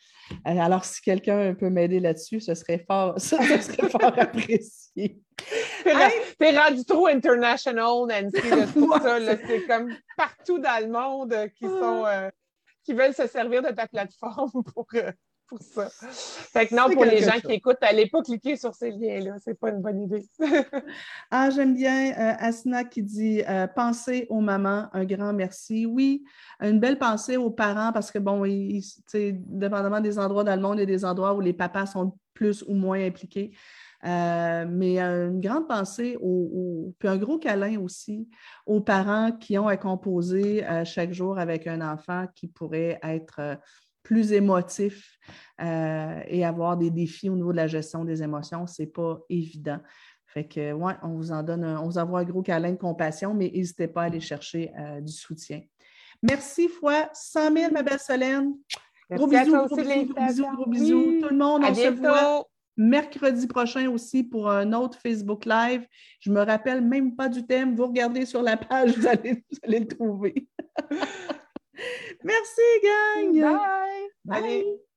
Euh, alors, si quelqu'un peut m'aider là-dessus, ce serait fort, [laughs] ça, serait fort [laughs] apprécié. T'es rendu trop international, Nancy, tout ça. C'est comme partout dans le monde qui sont qui veulent se servir de ta plateforme [laughs] pour pour ça. Fait que non, pour les gens qui écoutent, allez pas cliquer sur ces liens-là. C'est pas une bonne idée. [laughs] ah, j'aime bien euh, Asna qui dit euh, Pensez aux mamans, un grand merci. Oui, une belle pensée aux parents parce que, bon, dépendamment des endroits dans le monde, il y a des endroits où les papas sont plus ou moins impliqués. Euh, mais une grande pensée, au, puis un gros câlin aussi aux parents qui ont à composer chaque jour avec un enfant qui pourrait être plus émotif euh, et avoir des défis au niveau de la gestion des émotions, ce n'est pas évident. Fait que, ouais, on vous en donne, on vous envoie un gros câlin de compassion, mais n'hésitez pas à aller chercher euh, du soutien. Merci fois 100 000, ma belle Solène. gros bisous, gros bisous, gros bisous, Tout le monde, on se voit mercredi prochain aussi pour un autre Facebook Live. Je ne me rappelle même pas du thème. Vous regardez sur la page, [laughs] vous allez, vous allez le trouver. [laughs] Merci, gang. Bye. Bye. Allez.